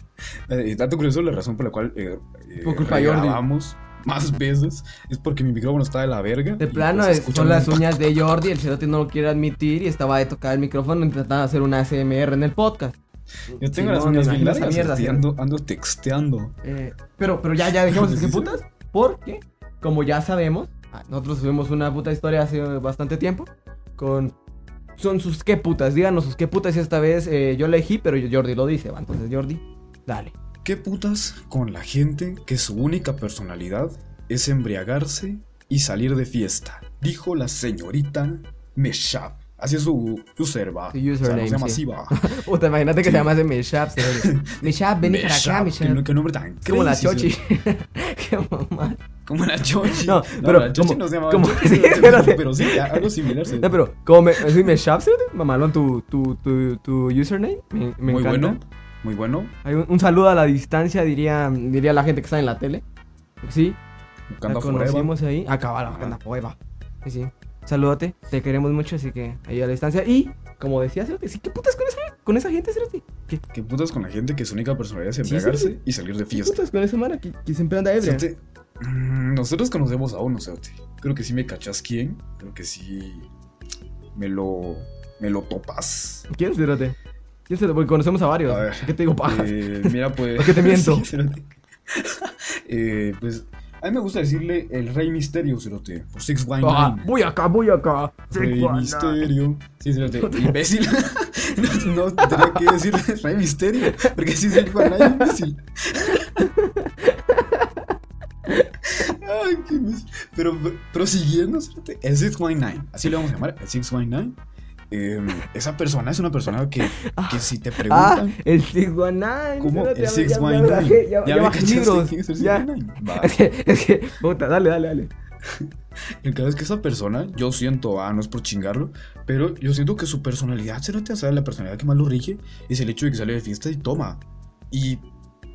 Eh, dato curioso, la razón por la cual eh, eh, Por culpa de Jordi. grabamos más veces es porque mi micrófono está de la verga. De plano, pues, es- escuchan son las uñas de Jordi, el cerote no lo quiere admitir y estaba de tocar el micrófono intentando hacer una ASMR en el podcast. Yo tengo Sí, las no, uñas bien largas, mierda, sí. ando, ando texteando. Eh, pero, pero ya, ya dejemos de putas, porque, como ya sabemos, ah, nosotros subimos una puta historia hace bastante tiempo con... Son sus qué putas, díganos sus qué putas y esta vez eh, yo elegí, pero Jordi lo dice, va, entonces Jordi, dale. ¿Qué putas con la gente que su única personalidad es embriagarse y salir de fiesta? Dijo la señorita Meshap. Así es su user, va. Su O sea, username, no se llama sí. Puta, imagínate que se llama ese Meshap. Meshap, vení para acá, Meshap, qué, nombre tan Como la chochi. sí. qué mamá. Como la chochi. No, pero la chochi como- no se llama como- chochi, sí, pero- sí, algo similar. sí. No, pero como me, soy Meshap, mamalón tu, tu, tu, tu username. Me, me muy encanta. bueno, muy bueno. Hay un, un saludo a la distancia, diría, diría la gente que está en la tele. Sí, la conocimos ahí. Acaba la banda Forever. Sí, sí. Salúdate, te queremos mucho, así que ahí a la distancia. Y, como decía Cerote, sí, ¿qué putas con esa, con esa gente, Cerote? ¿Qué, ¿Qué putas con la gente que su única personalidad es embriagarse sí. y salir de qué fiesta? putas con esa mara que, que siempre anda ebria? Cerote, mm, nosotros conocemos a uno, Cerote. Creo que sí me cachas quién. Creo que sí me lo, me lo topas. ¿Quién, Cerote? Porque conocemos a varios. A ver, ¿Qué te digo, pajas? Eh, mira, pues. ¿Por qué te miento? Sí. Eh, pues a mí me gusta decirle el Rey Misterio, Cerote. Por Six Wine Ah, Nine. voy acá, voy acá. Rey Misterio. Sí, Cerote. Imbécil. no, no tenía que decirle Rey Misterio. Porque si el Juan Nine, imbécil. Ay, qué imbécil. Pero prosiguiendo, Cerote, el 619, así le vamos a llamar, el 619. Em, esa persona es una persona que, que si te Ah, preguntan. el 619. ¿Cómo? espérate, El ya- ya- 619. Ya, ya, ya me bajé libros. Ya. 619. Va. Es que, es que, puta, dale, dale, dale. El caso es que esa persona, yo siento, ah, no es por chingarlo, pero yo siento que su personalidad, se nota, o sea, la personalidad que más lo rige es el hecho de que sale de fiesta y toma. Y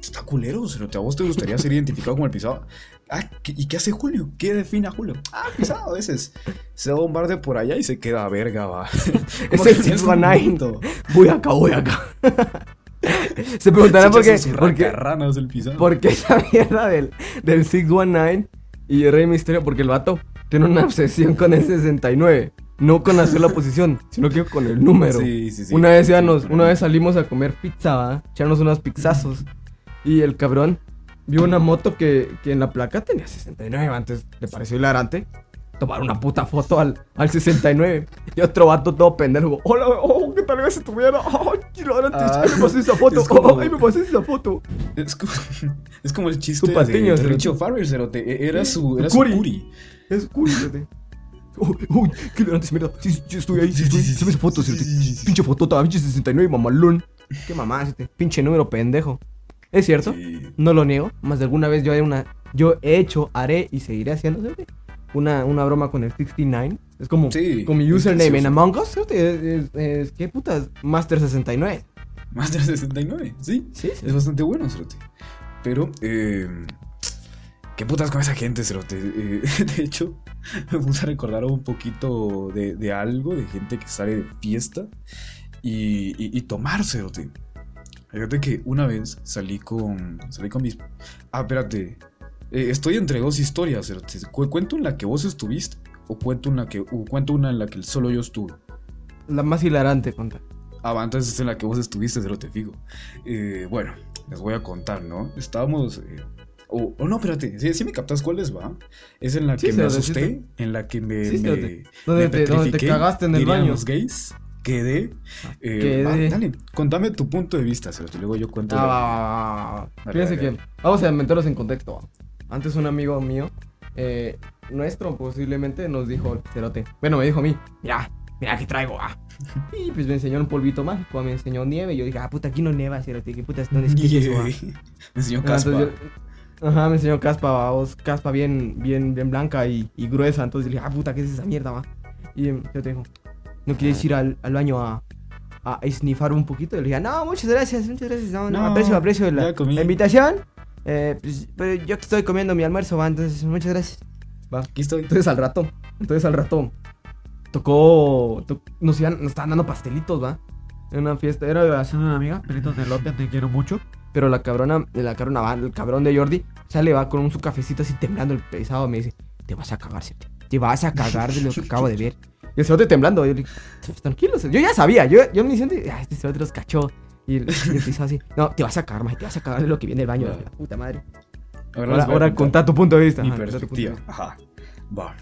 está culero, se ¿A vos te gustaría ser identificado como el pisado? Ah, ¿qué- ¿y qué hace Julio? ¿Qué define a Julio? Ah, pisado a veces. Se da un bar de por allá y se queda a verga, va. Es el que en ese 619. momento, Voy acá, voy acá. Se preguntarán por qué, echa sus por qué, racarranas el pisado. por qué esa mierda del, del 619 y el Rey Misterio, porque el vato tiene una obsesión con el 69. No con hacer la posición, sino que con el número. Sí, sí, sí. una vez ya nos, una vez salimos a comer pizza, ¿va? echarnos unos pizzazos. Y el cabrón vio una moto que, que en la placa tenía 69. Antes le pareció hilarante tomar una puta foto al, al 69. Y otro vato todo pendejo. Hola, oh, ¿qué tal ves tu mierda? Oh, hilarante, Ah, me pasé esa foto. es como- Oh, ay, me pasé esa foto. Es como, es como el chiste Tu patiño, de, de cerote. Richie O'Farrell, cerote. E- Era su, era su curi. curi. Es cool, fíjate. Uy, uy, qué esa mierda. Sí, sí, estoy ahí, sí, estoy. Esa foto, sí, sí, sí, sí. Pinche fotota, pinche 69, mamalón. Qué mamá, este pinche número pendejo. Es cierto, Sí. no lo niego. Más de alguna vez yo haré una. Yo he hecho, haré y seguiré haciendo una, una broma con el 69. Es como Sí, con mi username en. Among Us. ¿sí? Es, es- es- ¿Qué putas? Master 69. Más de 69, sí. Sí, sí. Es bastante bueno, cerote. Pero, eh, ¿qué putas con esa gente, cerote? Eh, de hecho, me puse a recordar un poquito de, de algo, de gente que sale de fiesta y, y, y tomar, cerote. Fíjate que una vez salí con, salí con mis... Ah, espérate. Eh, estoy entre dos historias, ¿Cuento en la que vos estuviste? ¿O cuento, en la que, o cuento una en la que solo yo estuve? La más hilarante, conta. Ah, entonces es en la que vos estuviste, se lo te fijo. Eh, bueno, les voy a contar, ¿no? Estábamos. eh, o o no, espérate, ¿sí, sí me captas cuáles va? Es en la Sí, que me asusté, en la que me. Me, donde- me te- donde te cagaste en el baño. los gays. Quedé. Eh, quedé. va, dale, contame tu punto de vista, Cerote, luego yo cuento. Ah, la- Fíjense que vamos a meterlos en contexto. Antes un amigo mío, eh, nuestro posiblemente, nos dijo, cerote. Bueno, me dijo a mí, mira, mira que traigo, ah. Y pues me enseñó un polvito mágico, me enseñó nieve. Y yo dije, ah, puta, aquí no nieva, cerote, ¿qué putas, dónde es que es eso, ah?" Me enseñó caspa. entonces yo- Ajá, me enseñó caspa, va, vos, caspa bien, bien, bien blanca y, y gruesa. Entonces dije, ah, puta, ¿qué es esa mierda, va? Y em, yo te dijo, ¿no quieres ir al, al baño a, a snifar un poquito? Y le dije, no, muchas gracias, muchas gracias. No, no, No, aprecio, aprecio la, invitación. Eh, pues, pero yo estoy comiendo mi almuerzo, va, entonces muchas gracias. Va. Aquí estoy. Entonces al rato, entonces al rato, tocó, to- nos, iban, nos estaban dando pastelitos, ¿va? En una fiesta, era haciendo una amiga, pelitos de lote, te quiero mucho. Pero la cabrona, la cabrona, va, el cabrón de Jordi, sale, va con un su cafecito así temblando el pesado, me dice, te vas a cagar, Cerote, te vas a cagar de lo que acabo de ver. Y el cerote temblando, yo le dije, tranquilo, cerote". yo ya sabía, yo, yo me siento, ah, este cerote los cachó. Y el, pisado así, no, te vas a cagar, maje, te vas a cagar de lo que viene del baño, la puta madre. Ahora, Ahora, ahora contá tu punto de vista. Mi ajá, perspectiva. Ajá. Va.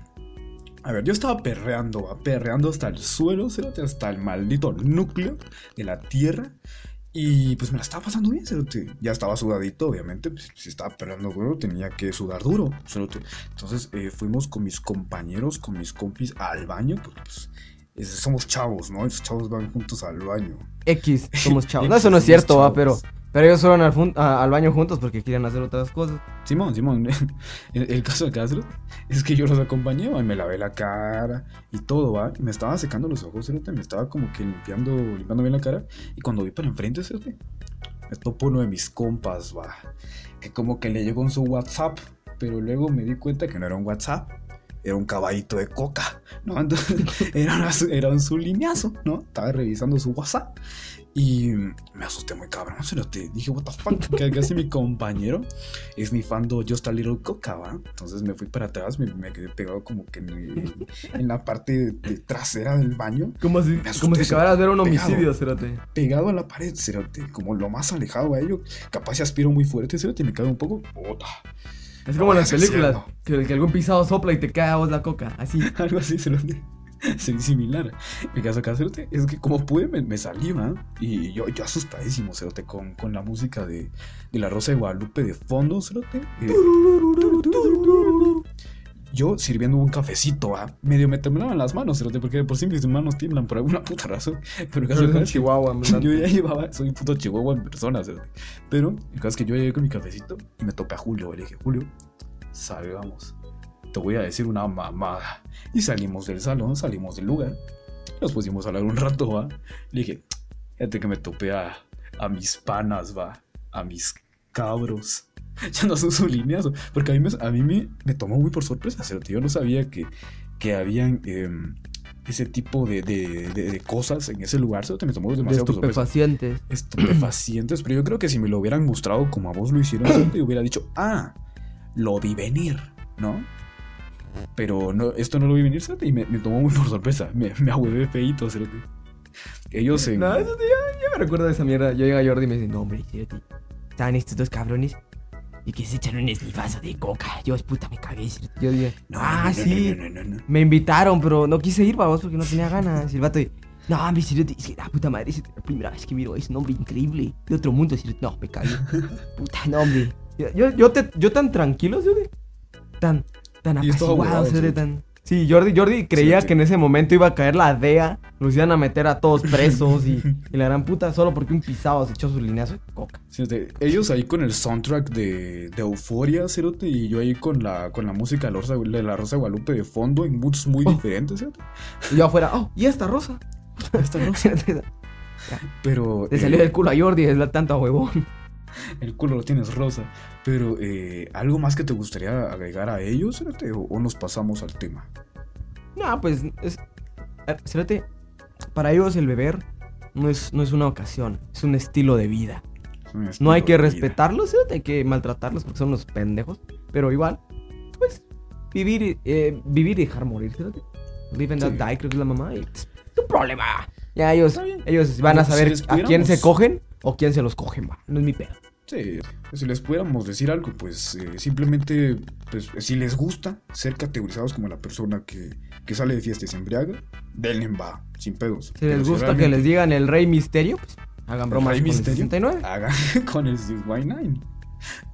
A ver, yo estaba perreando, va, perreando hasta el suelo, cerote, hasta el maldito núcleo de la tierra. Y pues me la estaba pasando bien, cerote. Ya estaba sudadito, obviamente. pues, si estaba perreando duro, tenía que sudar duro, cerote. Entonces eh, fuimos con mis compañeros, con mis compis al baño, porque pues es- somos chavos, ¿no? Esos chavos van juntos al baño. X, somos chavos. No, eso no es cierto, va, pero, pero ellos fueron al, al baño juntos porque querían hacer otras cosas. Simón, Simón, el, caso de Castro es que yo los acompañé, y me lavé la cara y todo, va, y me estaba secando los ojos, me estaba como que limpiando, limpiando bien la cara, y cuando vi para enfrente, cerote, me topo uno de mis compas, va, que como que le llegó en su WhatsApp, pero luego me di cuenta que no era un WhatsApp, era un caballito de coca, ¿no? Entonces, era, una- era un su lineazo, ¿no? Estaba revisando su WhatsApp y me asusté muy cabrón, cerote, dije, what the fuck, ¿qué, qué hace mi compañero? esnifando Just a Little Coca, ¿va? Entonces me fui para atrás, me, me quedé pegado como que en, el- en la parte de trasera del baño, Como si, asusté, como si se- acabaras de ver un pegado. homicidio, cerote. pegado a la pared, cerote, como lo más alejado a ello. Capaz si aspiro muy fuerte, cerote, me cae un poco. Puta. Es como en las películas, que, que algún pisado sopla y te cae a vos la coca, así. Algo así. Sería similar. Mi caso acá, cerote, es que como pude me, me salí, ¿va? Y yo, yo asustadísimo, cerote, con, con la música de, de La Rosa de Guadalupe de fondo, cerote. Eh, yo sirviendo un cafecito, ¿ah? medio me temblaban las manos, porque por sí mis manos tiemblan por alguna puta razón. Pero es que chihuahua, yo ya llevaba, soy un puto chihuahua en persona. Pero el caso es que yo llegué con mi cafecito y me topé a Julio. Le dije, Julio, salgamos. Te voy a decir una mamada. Y salimos del salón, salimos del lugar. Nos pusimos a hablar un rato, ¿va? Le dije, fíjate que me topé a, a mis panas, va. A mis cabros. Ya no son su lineazo. Porque a mí me, a mí me, me tomó muy por sorpresa, cerote. Yo no sabía que, que habían em, ese tipo de, de, de- de cosas en ese lugar. cerote. Me tomó De demasiado por sorpresa estupefacientes. estupefacientes, pero yo creo que si me lo hubieran mostrado como a vos lo hicieron, siempre hubiera dicho, ah, lo vi venir, ¿no? Pero no, esto no lo vi venir. Y me, me tomó muy por sorpresa. Me, me ahuevé feíto. Ellos en... No, eso sí, ya, ya me recuerdo de esa mierda. Yo llega Jordi y me dice, no, hombre, estaban estos dos cabrones y que se echan un esnifazo de coca. Yo, puta, me cagué. Yo dije, No, ah, no, sí. no, no, no, no. Me invitaron, pero no quise ir, vamos, porque no tenía ganas. Y el vato, no, hombre, es que la puta madre, es la primera vez que miro es un hombre increíble. De otro mundo, cerote. No, me cagué. Puta, no, hombre. Yo, yo, yo, te- yo tan tranquilo, cerote. Tan, tan apaciguado, cerote. tan... Sí, Jordi, Jordi creía Sí, que en ese momento iba a caer la DEA, los iban a meter a todos presos y, y la gran puta solo porque un pisado se echó su lineazo de coca. Sí, ellos ahí con el soundtrack de, de Euforia, Cerote, y yo ahí con la, con la música de la Rosa, de la Rosa de Guadalupe de fondo, en moods muy Oh. diferentes, Cerote. Y yo afuera, oh, ¿y esta rosa? Esta rosa. Pero... Le eh, salió del culo a Jordi, es la tanta huevón. El culo lo tienes rosa. Pero, eh, ¿algo más que te gustaría agregar a ellos, o, o nos pasamos al tema? No, pues, es. para ellos el beber no es, no es una ocasión, es un estilo de vida. No hay que respetarlos, hay que maltratarlos porque son unos pendejos. Pero igual, pues, vivir, eh, vivir y dejar morir, cerote. Live and Sí. die, creo que es la mamá. Y es problema. Ya ellos, ellos van a saber a quién se cogen o quién se los cogen, va. No es mi pedo. Sí, si les pudiéramos decir algo, pues eh, simplemente, pues si les gusta ser categorizados como la persona que, que sale de fiesta y se embriaga, denle va, sin pedos. Si les Pero gusta que realmente les digan el Rey Misterio, pues hagan el bromas Rey con el Misterio, 69. hagan con el 619.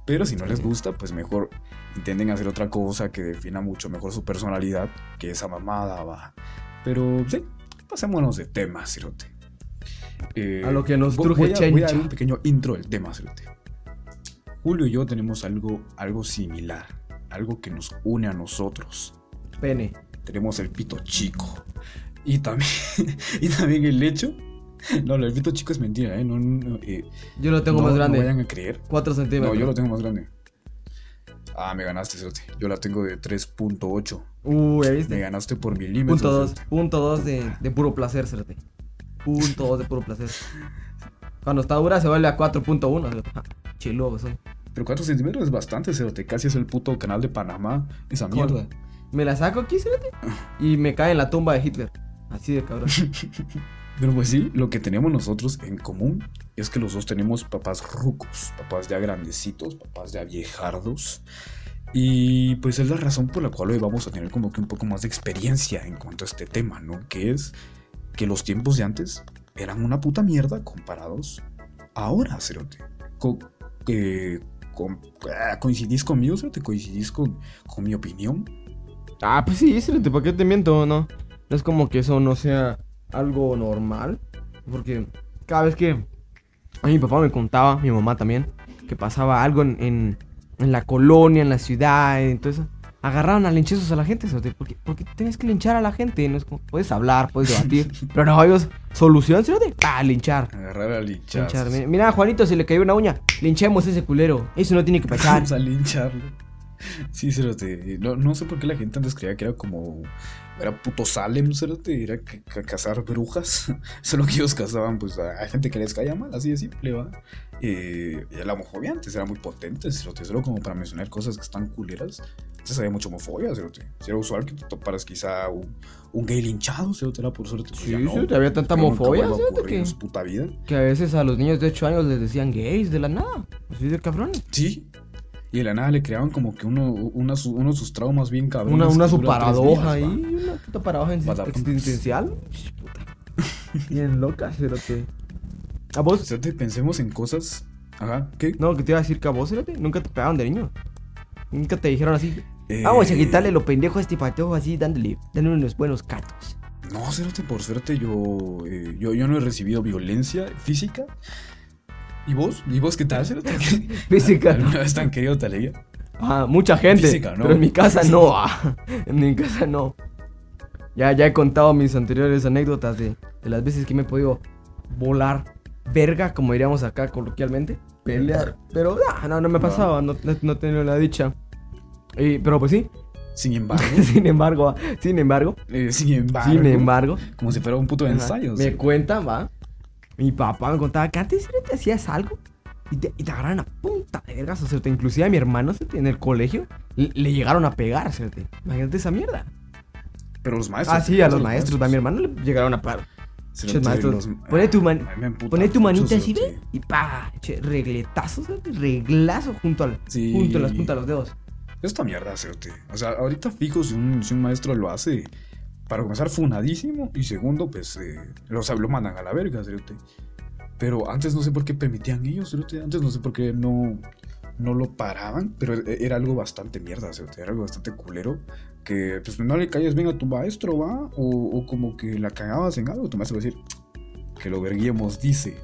Pero si no les gusta, pues mejor intenten hacer otra cosa que defina mucho mejor su personalidad que esa mamada, va. Pero sí, pasémonos de tema, Cirote. Eh, A lo que nos vo- truje voy a, voy a dar un pequeño intro del tema, Cirote. Julio y yo tenemos algo, algo similar, algo que nos une a nosotros. Pene. Tenemos el pito chico. Y también, y también el hecho. No, el pito chico es mentira, ¿eh? No, no, eh, Yo lo tengo no- más No grande. vayan a creer. 4 centímetros. No, yo lo tengo más grande. Ah, me ganaste, Cerote. Yo la tengo de 3.8. Uy, ¿ya Me viste? ganaste por milímetros. Punto 2. Cerote. Punto 2 de, de puro placer, Cerote. Punto 2 de puro placer. Cuando está dura se vuelve a 4.1. Cerote. Ja, Chiludo, son. Pero 4 centímetros es bastante, Cerote. Casi es el puto canal de Panamá. Esa mierda. Me la saco aquí, Cerote. Y me cae en la tumba de Hitler. Así de cabrón. Pero pues sí, lo que tenemos nosotros en común es que los dos tenemos papás rucos, papás ya grandecitos, papás ya viejardos. Y pues es la razón por la cual hoy vamos a tener como que un poco más de experiencia en cuanto a este tema, ¿no? Que es que los tiempos de antes eran una puta mierda comparados ahora, Cerote. Co- con- ah, ¿Coincidís conmigo, Cerote? ¿Coincidís con, mi opinión? Ah, pues sí, Cerote, ¿para qué te miento? No. No es como que eso no sea algo normal. Porque cada vez que a mi papá me contaba, mi mamá también, que pasaba algo en, en, en la colonia, en la ciudad, entonces agarraron a linchazos a la gente, Cerote, porque, porque tienes que linchar a la gente, no es como, puedes hablar, puedes debatir, pero no, ellos, solución, Cerote, pa, linchar. Agarrar a linchazos. Linchar. Mira, Juanito se le cayó una uña, linchemos a ese culero, eso no tiene que pasar. Vamos a lincharlo. Sí, cerote. No, no sé por qué la gente antes creía que era como. Era puto Salem, cerote. Era ca- ca- cazar brujas. Solo que ellos cazaban, pues, a, gente que les caía mal, así de simple, va. Eh, y la homofobia antes era muy potente, cerote. Solo como para mencionar cosas que están culeras. Antes había mucha homofobia. Si era usual que te toparas quizá un, un gay linchado, cerote. Era por suerte. pues, Sí, ya no. cerote, había tanta homofobia, ocurrir en que- su puta vida. Que a veces a los niños de 8 años les decían gays de la nada. Así de cabrones. Sí. Y de la nada le creaban como que uno, una, uno de sus traumas bien cabrones. Una, una su paradoja ahí. Una puta paradoja existencial. Bien loca, cerote. ¿A vos? O sea, te pensemos en cosas. Ajá, ¿qué? No, que te iba a decir que a vos, cerote. Nunca te pegaban de niño. Nunca te dijeron así. Eh, Vamos a quitarle lo pendejo a este patojo así, dándole, dándole unos buenos catos. No, cerote, por suerte yo, eh, yo, yo no he recibido violencia física. ¿Y vos? ¿Y vos qué tal? Física. ¿Alguna vez te han querido? Ah, mucha gente. Física, ¿no? Pero en mi casa no. ah. En mi casa no. Ya, ya he contado mis anteriores anécdotas de, de las veces que me he podido volar verga, como diríamos acá coloquialmente. Pelear. Pero ah, no, no me ha pasado. No, no, no tenido la dicha. Y- pero pues sí. Sin embargo, sin embargo, ah, sin embargo, eh, sin embargo, sin embargo. como si fuera un puto ensayo. Me cuentan, va. Mi papá me contaba que antes ¿sí te hacías algo y te, y te agarraron a punta de vergas. O sea, te- inclusive a mi hermano ¿sí? en el colegio le, le llegaron a pegar. ¿sí? Imagínate esa mierda. Pero los maestros. Ah, sí, a los los maestros. A mi hermano le llegaron a pegar. Los- Pone tu man- Poné tu manita así. ¿ve? Y pa, che, regletazo, ¿sí? reglazo junto al, Sí. junto a las puntas de los dedos. Esta mierda, cerote. O sea, ahorita fijo si un, si un maestro lo hace, para comenzar, funadísimo. Y segundo, pues, eh, lo, o sea, lo mandan a la verga, cerote. Pero antes no sé por qué permitían ellos. Antes no sé por qué no, no lo paraban. Pero e- era algo bastante mierda, cerote. Era algo bastante culero. Que, pues, no le calles bien a tu maestro, ¿va? O, o como que la cagabas en algo. Tu maestro va a decir, que lo verguemos, dice.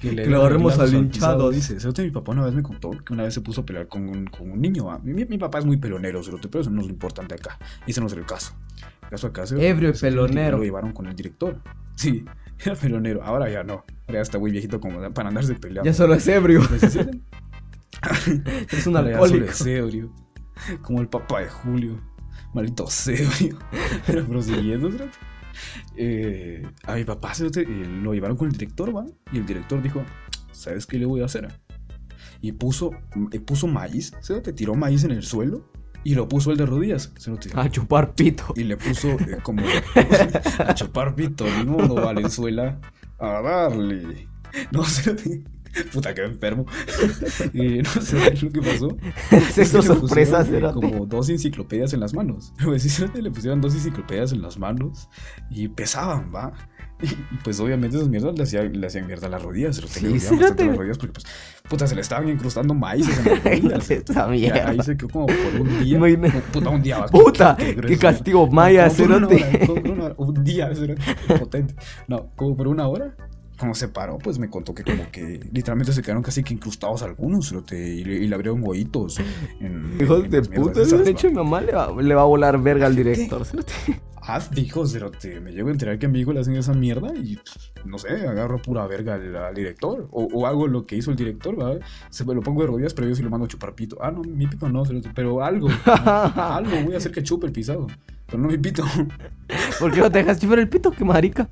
Que, le Que lo agarremos al pisado, Dice, cerote, mi papá una vez me contó que una vez se puso a pelear con un, con un niño. ¿va? Mi, mi- papá es muy pelonero, cerote, pero eso no es lo importante acá. Y ese no es el caso. El caso acá Ebrio y pelonero. Lo llevaron con el director. Sí, era pelonero. Ahora ya no. Ahora ya está muy viejito como para andarse peleando. Ya solo es ebrio. ¿Me entiendes? Es un Ahora ya solo alcohólico. es ebrio. Como el papá de Julio. Maldito ebrio. Pero prosiguiendo, cerote. Eh, a mi papá eh, lo llevaron con el director, ¿va? Y el director dijo, ¿sabes qué le voy a hacer? Y puso, puso maíz, cerote, tiró maíz en el suelo y lo puso el de rodillas, cerote. A chupar pito. Y le puso eh, como a chupar pito, ni modo, Valenzuela, a darle. No sé, puta que enfermo. Eh, no sé lo que pasó. Sexo Es que le sorpresa, pusieron, eh, cerote. Como dos enciclopedias en las manos. Pues le pusieron dos enciclopedias en las manos y pesaban, va. Y, y, pues obviamente esas mierdas le hacían, le hacían mierda a las rodillas. Se lo Sí, tenían bastante las rodillas porque pues, puta, se le estaban incrustando maíces en las rodillas. Esta cerote. Y mierda. ahí se quedó como por un día. Como, Puta, un día. Puta, qué grueso. castigo maya, cerote. Un día, potente. No, como por una hora. Como se paró, pues me contó que como que literalmente se quedaron casi que incrustados algunos, cerote, y le, y le abrieron huevitos. Hijos de puta, esas, de hecho mi mamá le va, le va a volar verga al director. cerote. Ah, fijo, cerote. Me llego a enterar que a mi hijo le hacen esa mierda y pff, no sé, agarro pura verga al, al director. O, o hago lo que hizo el director, ¿verdad? Se me lo pongo de rodillas, pero yo sí lo mando a chupar pito. Ah, no, mi pito no, pero algo. algo, voy a hacer que chupe el pisado. Pero no mi pito. ¿Por qué no te dejas chupar el pito? Qué marica.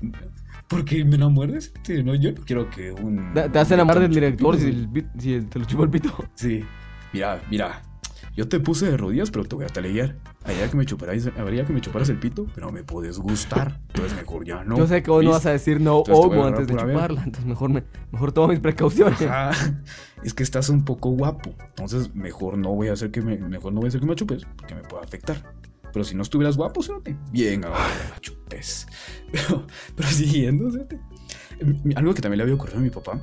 Porque me enamuerdes. Sí, no, yo no quiero que un. Te, vas a enamorar del director si, el pit- si el- te lo chupa el pito. Sí. Mira, mira. Yo te puse de rodillas, pero te voy a taleguear. Habría que me chuparas, habría que me chuparas el pito, pero me puedes gustar. Entonces mejor ya no. Yo sé que vos no vas a decir no homo antes de chuparla. Entonces mejor, me, mejor tomo mis precauciones. Ajá. Es que estás un poco guapo. Entonces, mejor no voy a hacer que me, mejor no voy a hacer que me chupes, porque me puede afectar. Pero si no estuvieras guapo, cerote, bien, ahora chupes. Pero, pero siguiendo, em, algo que también le había ocurrido a mi papá.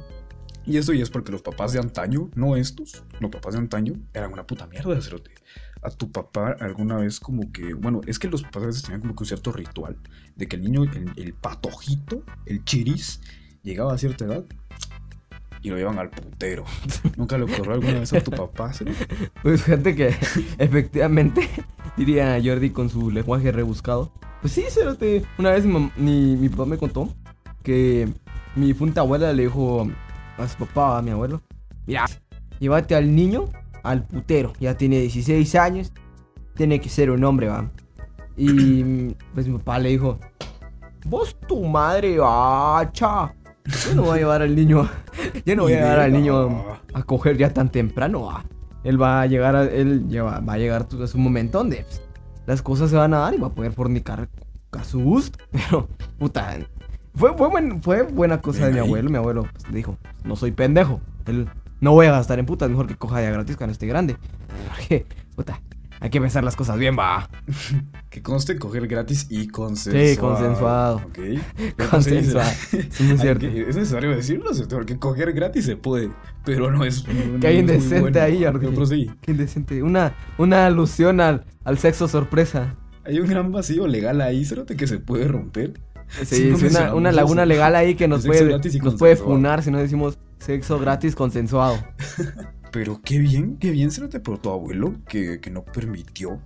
Y eso y es porque los papás de antaño, no estos, los papás de antaño eran una puta mierda, cerote. A tu papá alguna vez como que, bueno, es que los papás a veces tenían como que un cierto ritual de que el niño, el, el patojito, el chiris, llegaba a cierta edad y lo llevan al putero. ¿Nunca le ocurrió alguna vez a tu papá? cerote? Pues fíjate que efectivamente, diría Jordi con su lenguaje rebuscado. Pues sí, cerote. Una vez mi, mi, mi papá me contó que mi punta abuela le dijo a su papá, a mi abuelo, mira, llévate al niño al putero. Ya tiene 16 años, tiene que ser un hombre, va. Y pues mi papá le dijo, vos tu madre, bacha. Yo no voy a llevar al niño, yo no voy a llevar al niño a coger ya tan temprano. va. Él va a llegar a, él lleva- va a llegar a su momento donde pues, las cosas se van a dar y va a poder fornicar a su gusto. Pero, puta, fue, fue, buen- fue buena cosa de mi abuelo. Mi abuelo pues, dijo, no soy pendejo. Él no voy a gastar en putas, mejor que coja ya gratis cuando esté grande. Porque, puta, Hay que pensar las cosas bien, va. Que conste coger gratis y consensuado. Sí, consensuado. Ok. Consensuado. Es muy Hay cierto. que- es necesario decirlo, porque coger gratis se puede, pero no es. Que hay no indecente bueno. ahí, proseguí. Qué indecente. Una, una alusión al, al sexo sorpresa. Hay un gran vacío legal ahí, ¿cierto? Que se puede romper. Sí, no una, eso. laguna legal ahí que nos puede, nos puede funar si no decimos sexo gratis consensuado. Pero qué bien, qué bien, ¿cierto? Por tu abuelo que, que no permitió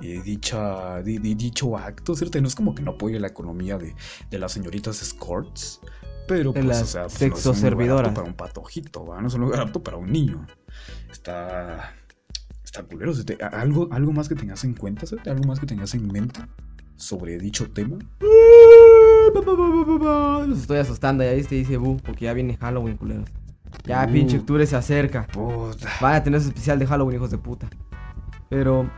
eh, dicha, di- di- dicho acto, ¿cierto? No es como que no apoye la economía de, de las señoritas escorts, pero pues, o sea, pues, no es un lugar apto para un patojito, ¿va? No es un lugar apto para un niño. Está, está culero, ¿cierto? ¿Algo, algo más que tengas en cuenta, ¿cierto? ¿Algo más que tengas en mente sobre dicho tema? Los estoy asustando, ya viste, dice Bu, porque ya viene Halloween, culeros. Ya, Uh. pinche octubre se acerca. Puta. Van a tener su especial de Halloween, hijos de puta. Pero,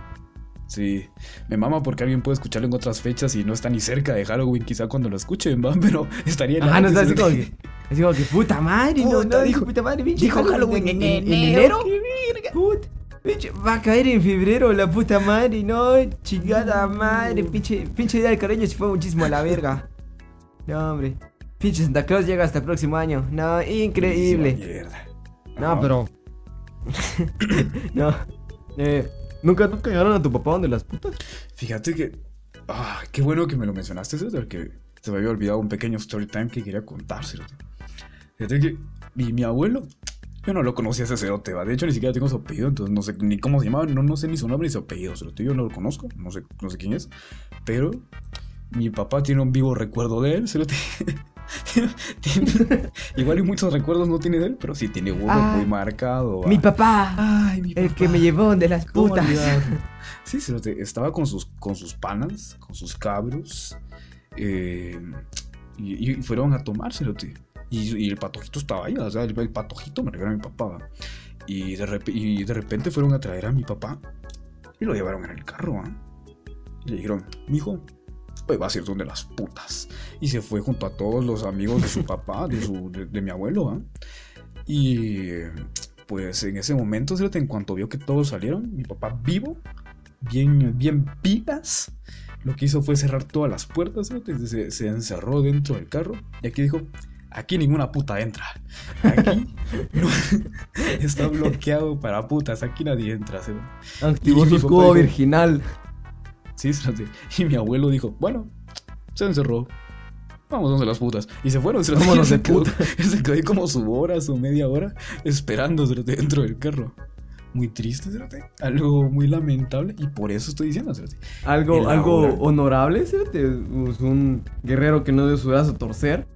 Sí, me mama porque alguien puede escucharlo en otras fechas y no está ni cerca de Halloween, quizá cuando lo escuchen, ¿va? Pero estaría en ajá, no está así como que. Así como que, puta madre, no, Puta, no, dijo- dijo, puta madre, pinche dijo Halloween en enero, ¿Qué verga? Puta, pinche, va a caer en febrero la puta madre, no, chingada madre, pinche, pinche día del cariño se fue muchísimo a la verga. No, hombre. Pinche Santa Claus llega hasta el próximo año. No, increíble. No, pero. no. Eh, ¿nunca, ¿Nunca llegaron a tu papá donde las putas? Fíjate que. Ah, qué bueno que me lo mencionaste, ¿sabes? Porque se me había olvidado un pequeño story time que quería contárselo. Fíjate que mi, mi abuelo, yo no lo conocía ese cerote, ¿va? De hecho, ni siquiera tengo su apellido, entonces no sé ni cómo se llamaba, no, no sé ni su nombre ni su apellido, cerote. Yo no lo conozco, no sé, no sé quién es, pero mi papá tiene un vivo recuerdo de él, cerote. Tiene- igual y muchos recuerdos no tiene de él, pero sí tiene uno Ah, muy marcado. ¿va? Mi papá. Ay, mi El que me llevó donde las ¿Cómo putas. Sí, estaba con sus, con sus panas, con sus cabros. eh, y, y fueron a tomar, cerote. Y, y el patojito estaba ahí, o sea, el, el patojito me regaló a mi papá. Y de, y de repente fueron a traer a mi papá y lo llevaron en el carro. ¿va? Y le dijeron, mijo, hoy va a ser donde las putas. Y se fue junto a todos los amigos de su papá, de, su, de, de mi abuelo. Y pues en ese momento, en cuanto vio que todos salieron, mi papá vivo, bien, bien pilas, lo que hizo fue cerrar todas las puertas, se, se encerró dentro del carro y aquí dijo, aquí ninguna puta entra. Aquí no- está bloqueado para putas, aquí nadie entra. cerote". Activó su escudo papá Sí, cerote. Y mi abuelo dijo, bueno, se encerró. Vamos donde las putas. Y se fueron, cerote. Vámonos Él de se puta. se quedó ahí como su hora, su media hora, esperando cerote, dentro del carro. Muy triste, cerote. Algo muy lamentable. Y por eso estoy diciendo. Algo, algo honorable, ¿cierto? Es un guerrero que no dio su brazo a torcer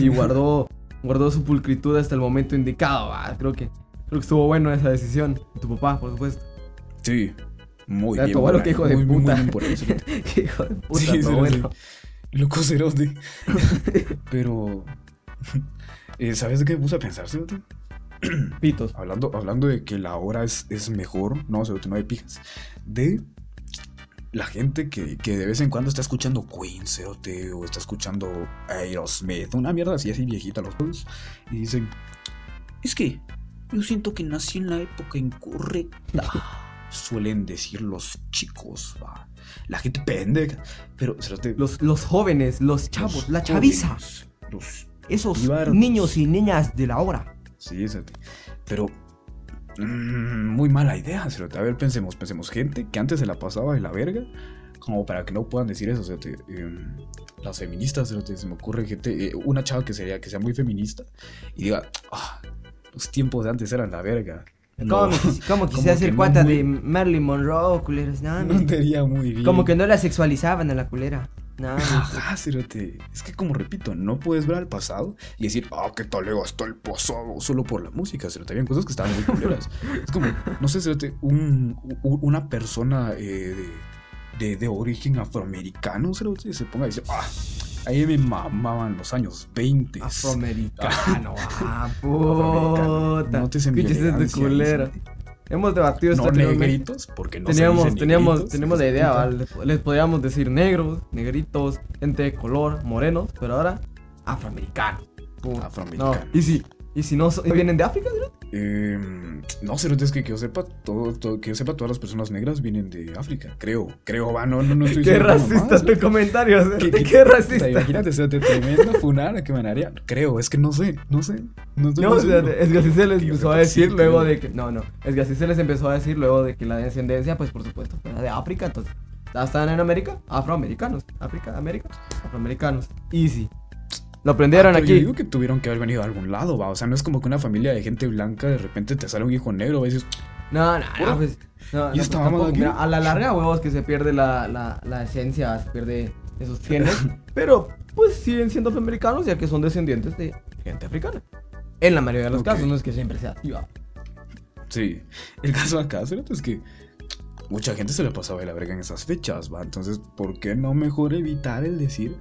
y guardó, guardó su pulcritud hasta el momento indicado. va. Creo que, creo que estuvo bueno esa decisión. Tu papá, por supuesto. Sí. Muy bien. tu abuelo, por qué ahí, hijo de muy, puta. Muy por cerote. Qué hijo de puta, Sí, tu abuelo. Loco cerote. Pero. eh, ¿Sabes de qué me puse a pensar, cerote? Pitos. Hablando, hablando de que la hora es, es mejor, no, cerote, no hay pijas. De la gente que, que de vez en cuando está escuchando Queen, cerote, o está escuchando Aerosmith, una mierda así, así viejita los dos. Y dicen: Es que yo siento que nací en la época incorrecta. Suelen decir los chicos, va. La gente pendeja. Pero, Los, los jóvenes, los chavos, los la chaviza. jóvenes, Los Esos niños y niñas de la hora. Sí. Pero. mm, muy mala idea. A ver, pensemos, pensemos. Gente que antes se la pasaba de la verga. Como para que no puedan decir eso. Em, las feministas. Se me ocurre gente. eh, una chava que, sería, que sea muy feminista. Y diga. "Ah, los tiempos de antes eran la verga. ¿Cómo, No, cómo quise como hacer muy- de Marilyn Monroe, culeros? No, no haría muy bien. como que no la sexualizaban a la culera. No, Ajá, cerote. Es que, como repito, no puedes ver al pasado y decir, ah, qué tal le gastó el pasado solo por la música, cerote. Habían cosas que estaban muy culeras. es como, no sé, cerote, un, u- una persona eh, de, de, de origen afroamericano, cerote, se ponga a decir, ah, ahí me mamaban los años 20. Afroamericano, ah, puta. No te de cerote. Hemos debatido No negritos, porque no se teníamos, dice teníamos, negritos, teníamos la idea. ¿vale? Les, podíamos decir negros, negritos, gente de color, morenos, pero ahora afroamericano. Puta. Afroamericano. No, y si, y si no so- vienen de África, ¿no? Eh, no, cerote, es que que yo sepa, todo, todo- que yo sepa, todas las personas negras vienen de África. Creo, creo, va, no, no, no estoy Qué racista tu comentario, ¿Qué- cerote, qué- qué racista. Imagínate, cerote, tremenda funada que me haría. Creo, es que no sé, no sé. No, No, es que así se les empezó a sí, decir luego creo. de que. No, no. Es que así se les empezó a decir luego de que la descendencia, pues por supuesto, era de África. Entonces, están en América, afroamericanos. África, América, afroamericanos. Easy. Lo aprendieron Ah, pero Yo aquí. digo que tuvieron que haber venido de algún lado, va. O sea, no es como que una familia de gente blanca de repente te sale un hijo negro, va, y dices, No, no, no, pues. No, ¿Y no, esta pues, aquí? Mira, a la larga, huevos, que se pierde la, la, la esencia, se pierde esos genes. pero, pues siguen siendo afroamericanos, ya que son descendientes de gente africana. En la mayoría de los casos, no es que siempre sea así. Sí, el caso acá, cerote, es que mucha gente se le pasaba de la verga en esas fechas, va. Entonces, ¿por qué no mejor evitar el decir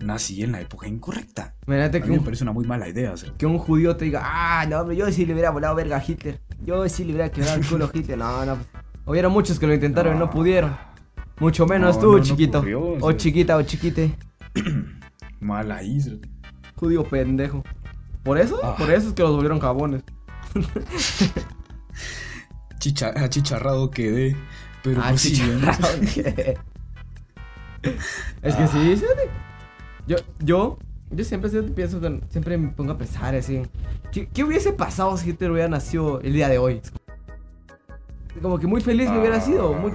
nací en la época incorrecta? Imagínate A que mí me un, parece una muy mala idea, cerote. que un judío te diga, ah, no, hombre, yo sí le hubiera volado verga a Hitler. Yo sí le hubiera quebrado el culo a Hitler. No, no. Hubieron muchos que lo intentaron y no No. pudieron. Mucho menos No, tú, no, no chiquito. ocurrió, o o sea. chiquita o chiquite. Mala cerote. Judío pendejo. Por eso, Ah. por eso es que los volvieron jabones. Chicha- achicharrado quedé. Pero Ah, sí, chicharrado. es que sí, fíjate. Yo, yo, yo siempre, siempre pienso, siempre me pongo a pensar así. ¿Qué, qué hubiese pasado si Hitler hubiera nacido el día de hoy? Como que muy feliz me hubiera sido. Muy,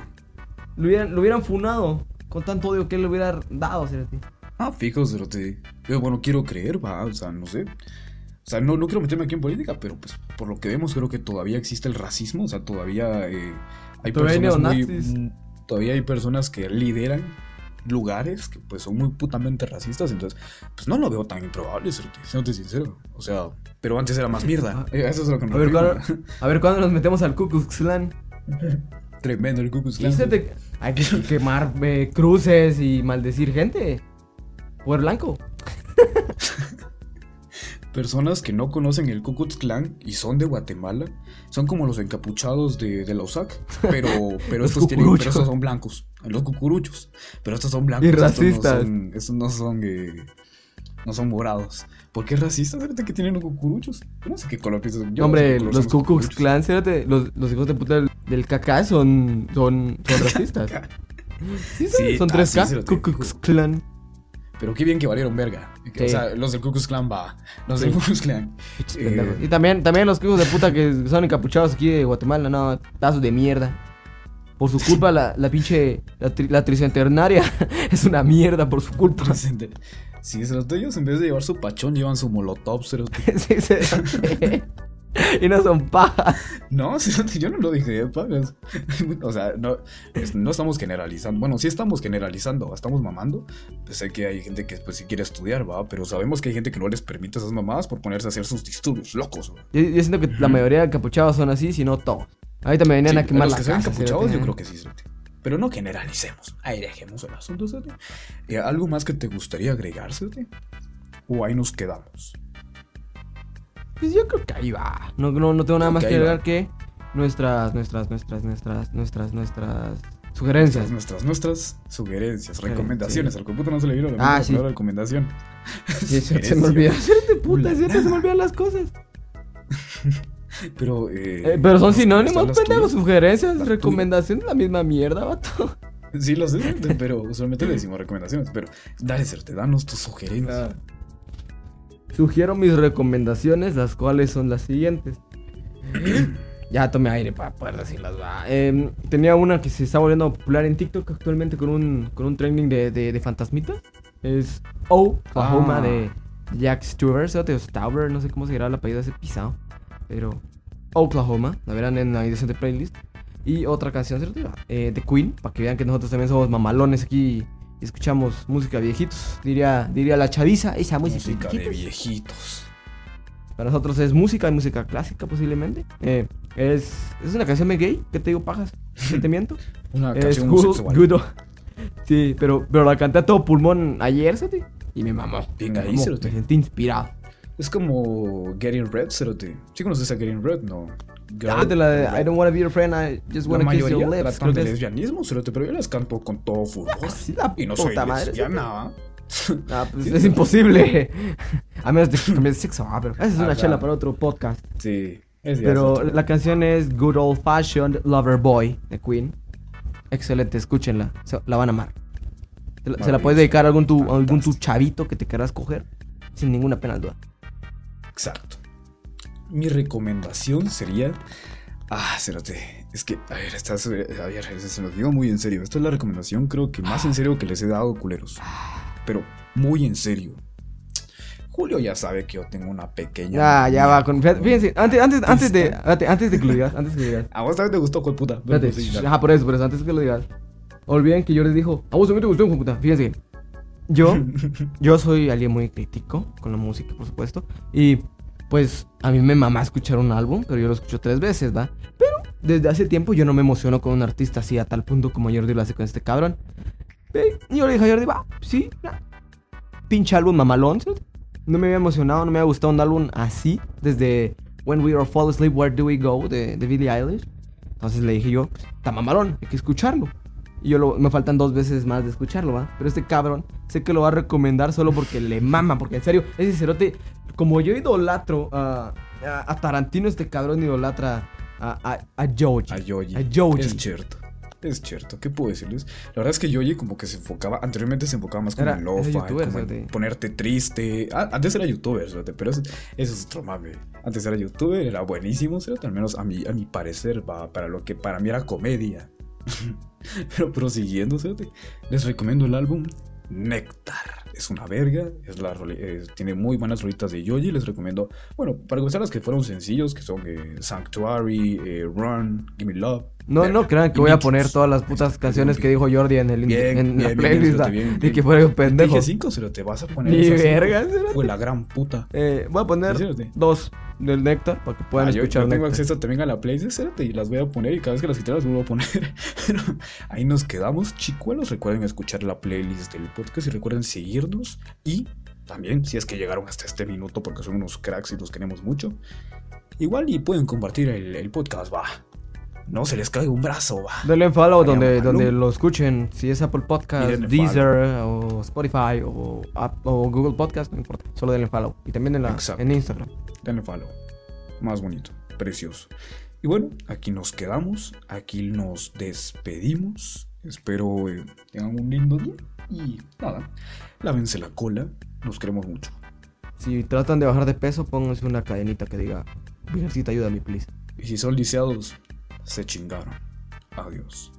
lo, hubieran, lo hubieran funado con tanto odio que él le hubiera dado, fíjate. Ah, fijo, cerote. Yo, bueno, quiero creer, va, o sea, no sé. O sea, no, no quiero meterme aquí en política, pero pues por lo que vemos creo que todavía existe el racismo, o sea, todavía eh, hay Todavía hay personas muy- neonazis. todavía hay personas que lideran lugares que pues son muy putamente racistas, entonces pues no lo veo tan improbable, siéndote sincero. O sea, pero antes era más mierda. eh, Eso es lo que me A ver. ¿cuándo, a ver cuándo nos metemos al Ku Klux Klan. Tremendo el Ku Klux Klan. Hay que quemar eh, cruces y maldecir gente. Poder blanco. Personas que no conocen el Ku Klux Klan y son de Guatemala son como los encapuchados de, de la USAC, pero, pero, estos tienen, pero estos son blancos, los cucuruchos, pero estos son blancos. Y estos racistas. No son, estos no son, eh, no son morados. ¿Por qué racistas? Fíjate que tienen los cucuruchos. Yo no sé qué color piensan. yo no sé Hombre, los Ku Klux cucuruchos. Klan, fíjate, los, los hijos de puta del, del son, son, son racistas. Sí, sí, Sí, son ah, 3K. sí, sí lo Ku Klux. Klan. Pero qué bien que valieron verga. Sí. O sea, los del Ku Klux Klan va. Los Sí. del Ku Klux Klan. Eh. Y también, también los hijos de puta que son encapuchados aquí de Guatemala, no, tazos de mierda. Por su culpa, la, la pinche. La, tri- la tricentenaria es una mierda por su culpa. Sí, se los ellos en vez de llevar su pachón llevan su molotov, cerote. Sí, sí. y no son pajas. No, yo no lo dije de pagas. O sea, no, es- no estamos generalizando. Bueno, sí estamos generalizando, estamos mamando. Pues sé que hay gente que pues sí quiere estudiar, va, pero sabemos que hay gente que no les permite esas mamadas por ponerse a hacer sus disturbios locos. Yo, yo siento que la mayoría de encapuchados son así, si no todos. Ahorita me venían Sí, a quemar los la que casa. encapuchados, cerote. yo creo que sí, cerote. Pero no generalicemos. Ahí dejemos el asunto. Eh, ¿Algo más que te gustaría agregar, cerote? O ahí nos quedamos. Pues yo creo que ahí va. No, no, no tengo nada Creo más que que ahí va. agregar que nuestras, nuestras, nuestras, nuestras, nuestras, nuestras sugerencias. Nuestras, nuestras sugerencias, Sugerencias, recomendaciones. sí. Al computo no se le vieron Ah, la sí. palabra recomendación. Sí, se, se me olvidó. Hacerte puta, Ula. siempre se me olvidan las cosas. Pero, eh, Eh, pero son ¿están sinónimos, tuyas? Sugerencias, Las recomendaciones, la misma mierda, vato. Sí, lo sé, pero usualmente le decimos recomendaciones. Pero dale, Certe, danos tus sugerencias. Sugiero mis recomendaciones, las cuales son las siguientes. ya tomé aire para poder decirlas. Em, tenía una que se está volviendo popular en TikTok actualmente con un, con un trending de, de, de fantasmitas. Es Oklahoma Ah. de Jack Stewart, o Stauber, no sé cómo se dirá el apellido de ese pisado. Pero Oklahoma, la verán en la edición de playlist. Y otra canción ¿cierto? Eh, de Queen, para que vean que nosotros también somos mamalones aquí y escuchamos música de viejitos. Diría, diría la chaviza, esa música, Música de viejitos. Para nosotros es música, música clásica posiblemente. Eh, es, es una canción de gay, que te digo pajas, que te miento. Una es canción good, good. Sí, pero, pero la canté a todo pulmón ayer, ¿sí? Y me mamó. Bien Me ahí, mamó. Me sentí inspirado. Es como Getting Red, Cerote. ¿Sí conoces a Getting Red? No. Ah, de la de. I don't wanna be your friend, I just wanna kiss your lips. tratan de lesbianismo, Cerote, pero yo las canto con todo furor. Sí, la Y no soy madre, lesbiana. Ah, pues Sí, es sí. imposible. A menos de que cambies de sexo. Ah, pero esa es una Ajá. chela para otro podcast. Sí. Es Pero la canción es Good Old Fashioned Lover Boy de Queen. Excelente, escúchenla. Se- la van a amar. Se la, se la puedes dedicar a algún tu, a algún tu chavito que te querrás coger sin ninguna pena duda. Exacto. Mi recomendación sería. Ah, espérate. Es que, a ver, estás. eh, A ver, se lo digo muy en serio. Esta es la recomendación, creo que más en serio que les he dado, culeros. Pero muy en serio. Julio ya sabe que yo tengo una pequeña. Ya, ya va. Con, fíjense, antes, antes, antes, de, antes de que lo digas, antes de que lo digas. A vos también te gustó, puta. Espérate, ajá, por eso, por eso, antes de que lo digas. Olviden que yo les dijo, a vos también te gustó, puta. Fíjense, yo, yo soy alguien muy crítico con la música, por supuesto. Y pues a mí me mama escuchar un álbum, pero yo lo escucho tres veces, ¿va? Pero desde hace tiempo yo no me emociono con un artista así a tal punto como Jordi lo hace con este cabrón. Y yo le dije a Jordi, va, sí, ya. pinche álbum mamalón. No me había emocionado, no me había gustado un álbum así desde When We Are Fall Asleep, Where Do We Go de, de Billie Eilish. Entonces le dije yo, pues, está mamalón, hay que escucharlo. Y yo lo- me faltan dos veces más de escucharlo, ¿va? Pero este cabrón sé que lo va a recomendar solo porque le mama, porque en serio, ese cerote, como yo idolatro a, a, a Tarantino, este cabrón idolatra a, a, a Joji. A Yoyi. A Yoji. Es cierto. Es cierto. ¿Qué puedo decirles? La verdad es que Yoyi como que se enfocaba, anteriormente se enfocaba más como Era- en youtuber, como en ponerte triste. Ah, antes era youtuber, fíjate, pero eso, eso es otro mame. Antes era youtuber, era buenísimo, fíjate, al menos a mi, a mi parecer, va, para lo que para mí era comedia. pero prosiguiendo, fíjate, les recomiendo el álbum Néctar. Es una verga, es la, tiene muy buenas rolitas de Yoyi. Les recomiendo, bueno, para comenzar las que fueron sencillos, que son eh, Sanctuary, eh, Run, Give Me Love. No, no crean que Y voy a poner todas las putas canciones que dijo Jordi en, el, Bien, en la bien, playlist. bien, bien. que fuera un pendejo. Dije cinco, pero te vas a poner Ni verga. Fue la gran puta. Eh, voy a poner dos del Néctar para que puedan Ah, escuchar yo tengo acceso también a la playlist, espérate, y las voy a poner y cada vez que las quite las vuelvo a poner. Pero ahí nos quedamos, chicuelos. Recuerden escuchar la playlist del podcast y recuerden seguirnos. Y también, si es que llegaron hasta este minuto, porque son unos cracks y los queremos mucho, igual y pueden compartir el, el podcast, va. No se les caiga un brazo, va. Denle en follow donde, donde lo escuchen. Si es Apple Podcast, denle Deezer o Spotify o, Google Podcast, no importa. Solo denle follow. Y también en, la, en Instagram. Denle follow. Más bonito, precioso. Y bueno, aquí nos quedamos, aquí nos despedimos. Espero eh, tengan un lindo día. Y nada, lávense la cola. Nos queremos mucho. Si tratan de bajar de peso, pónganse una cadenita que diga Virgencita, ayúdame, please. Y si son lisiados, se chingaron. Adiós.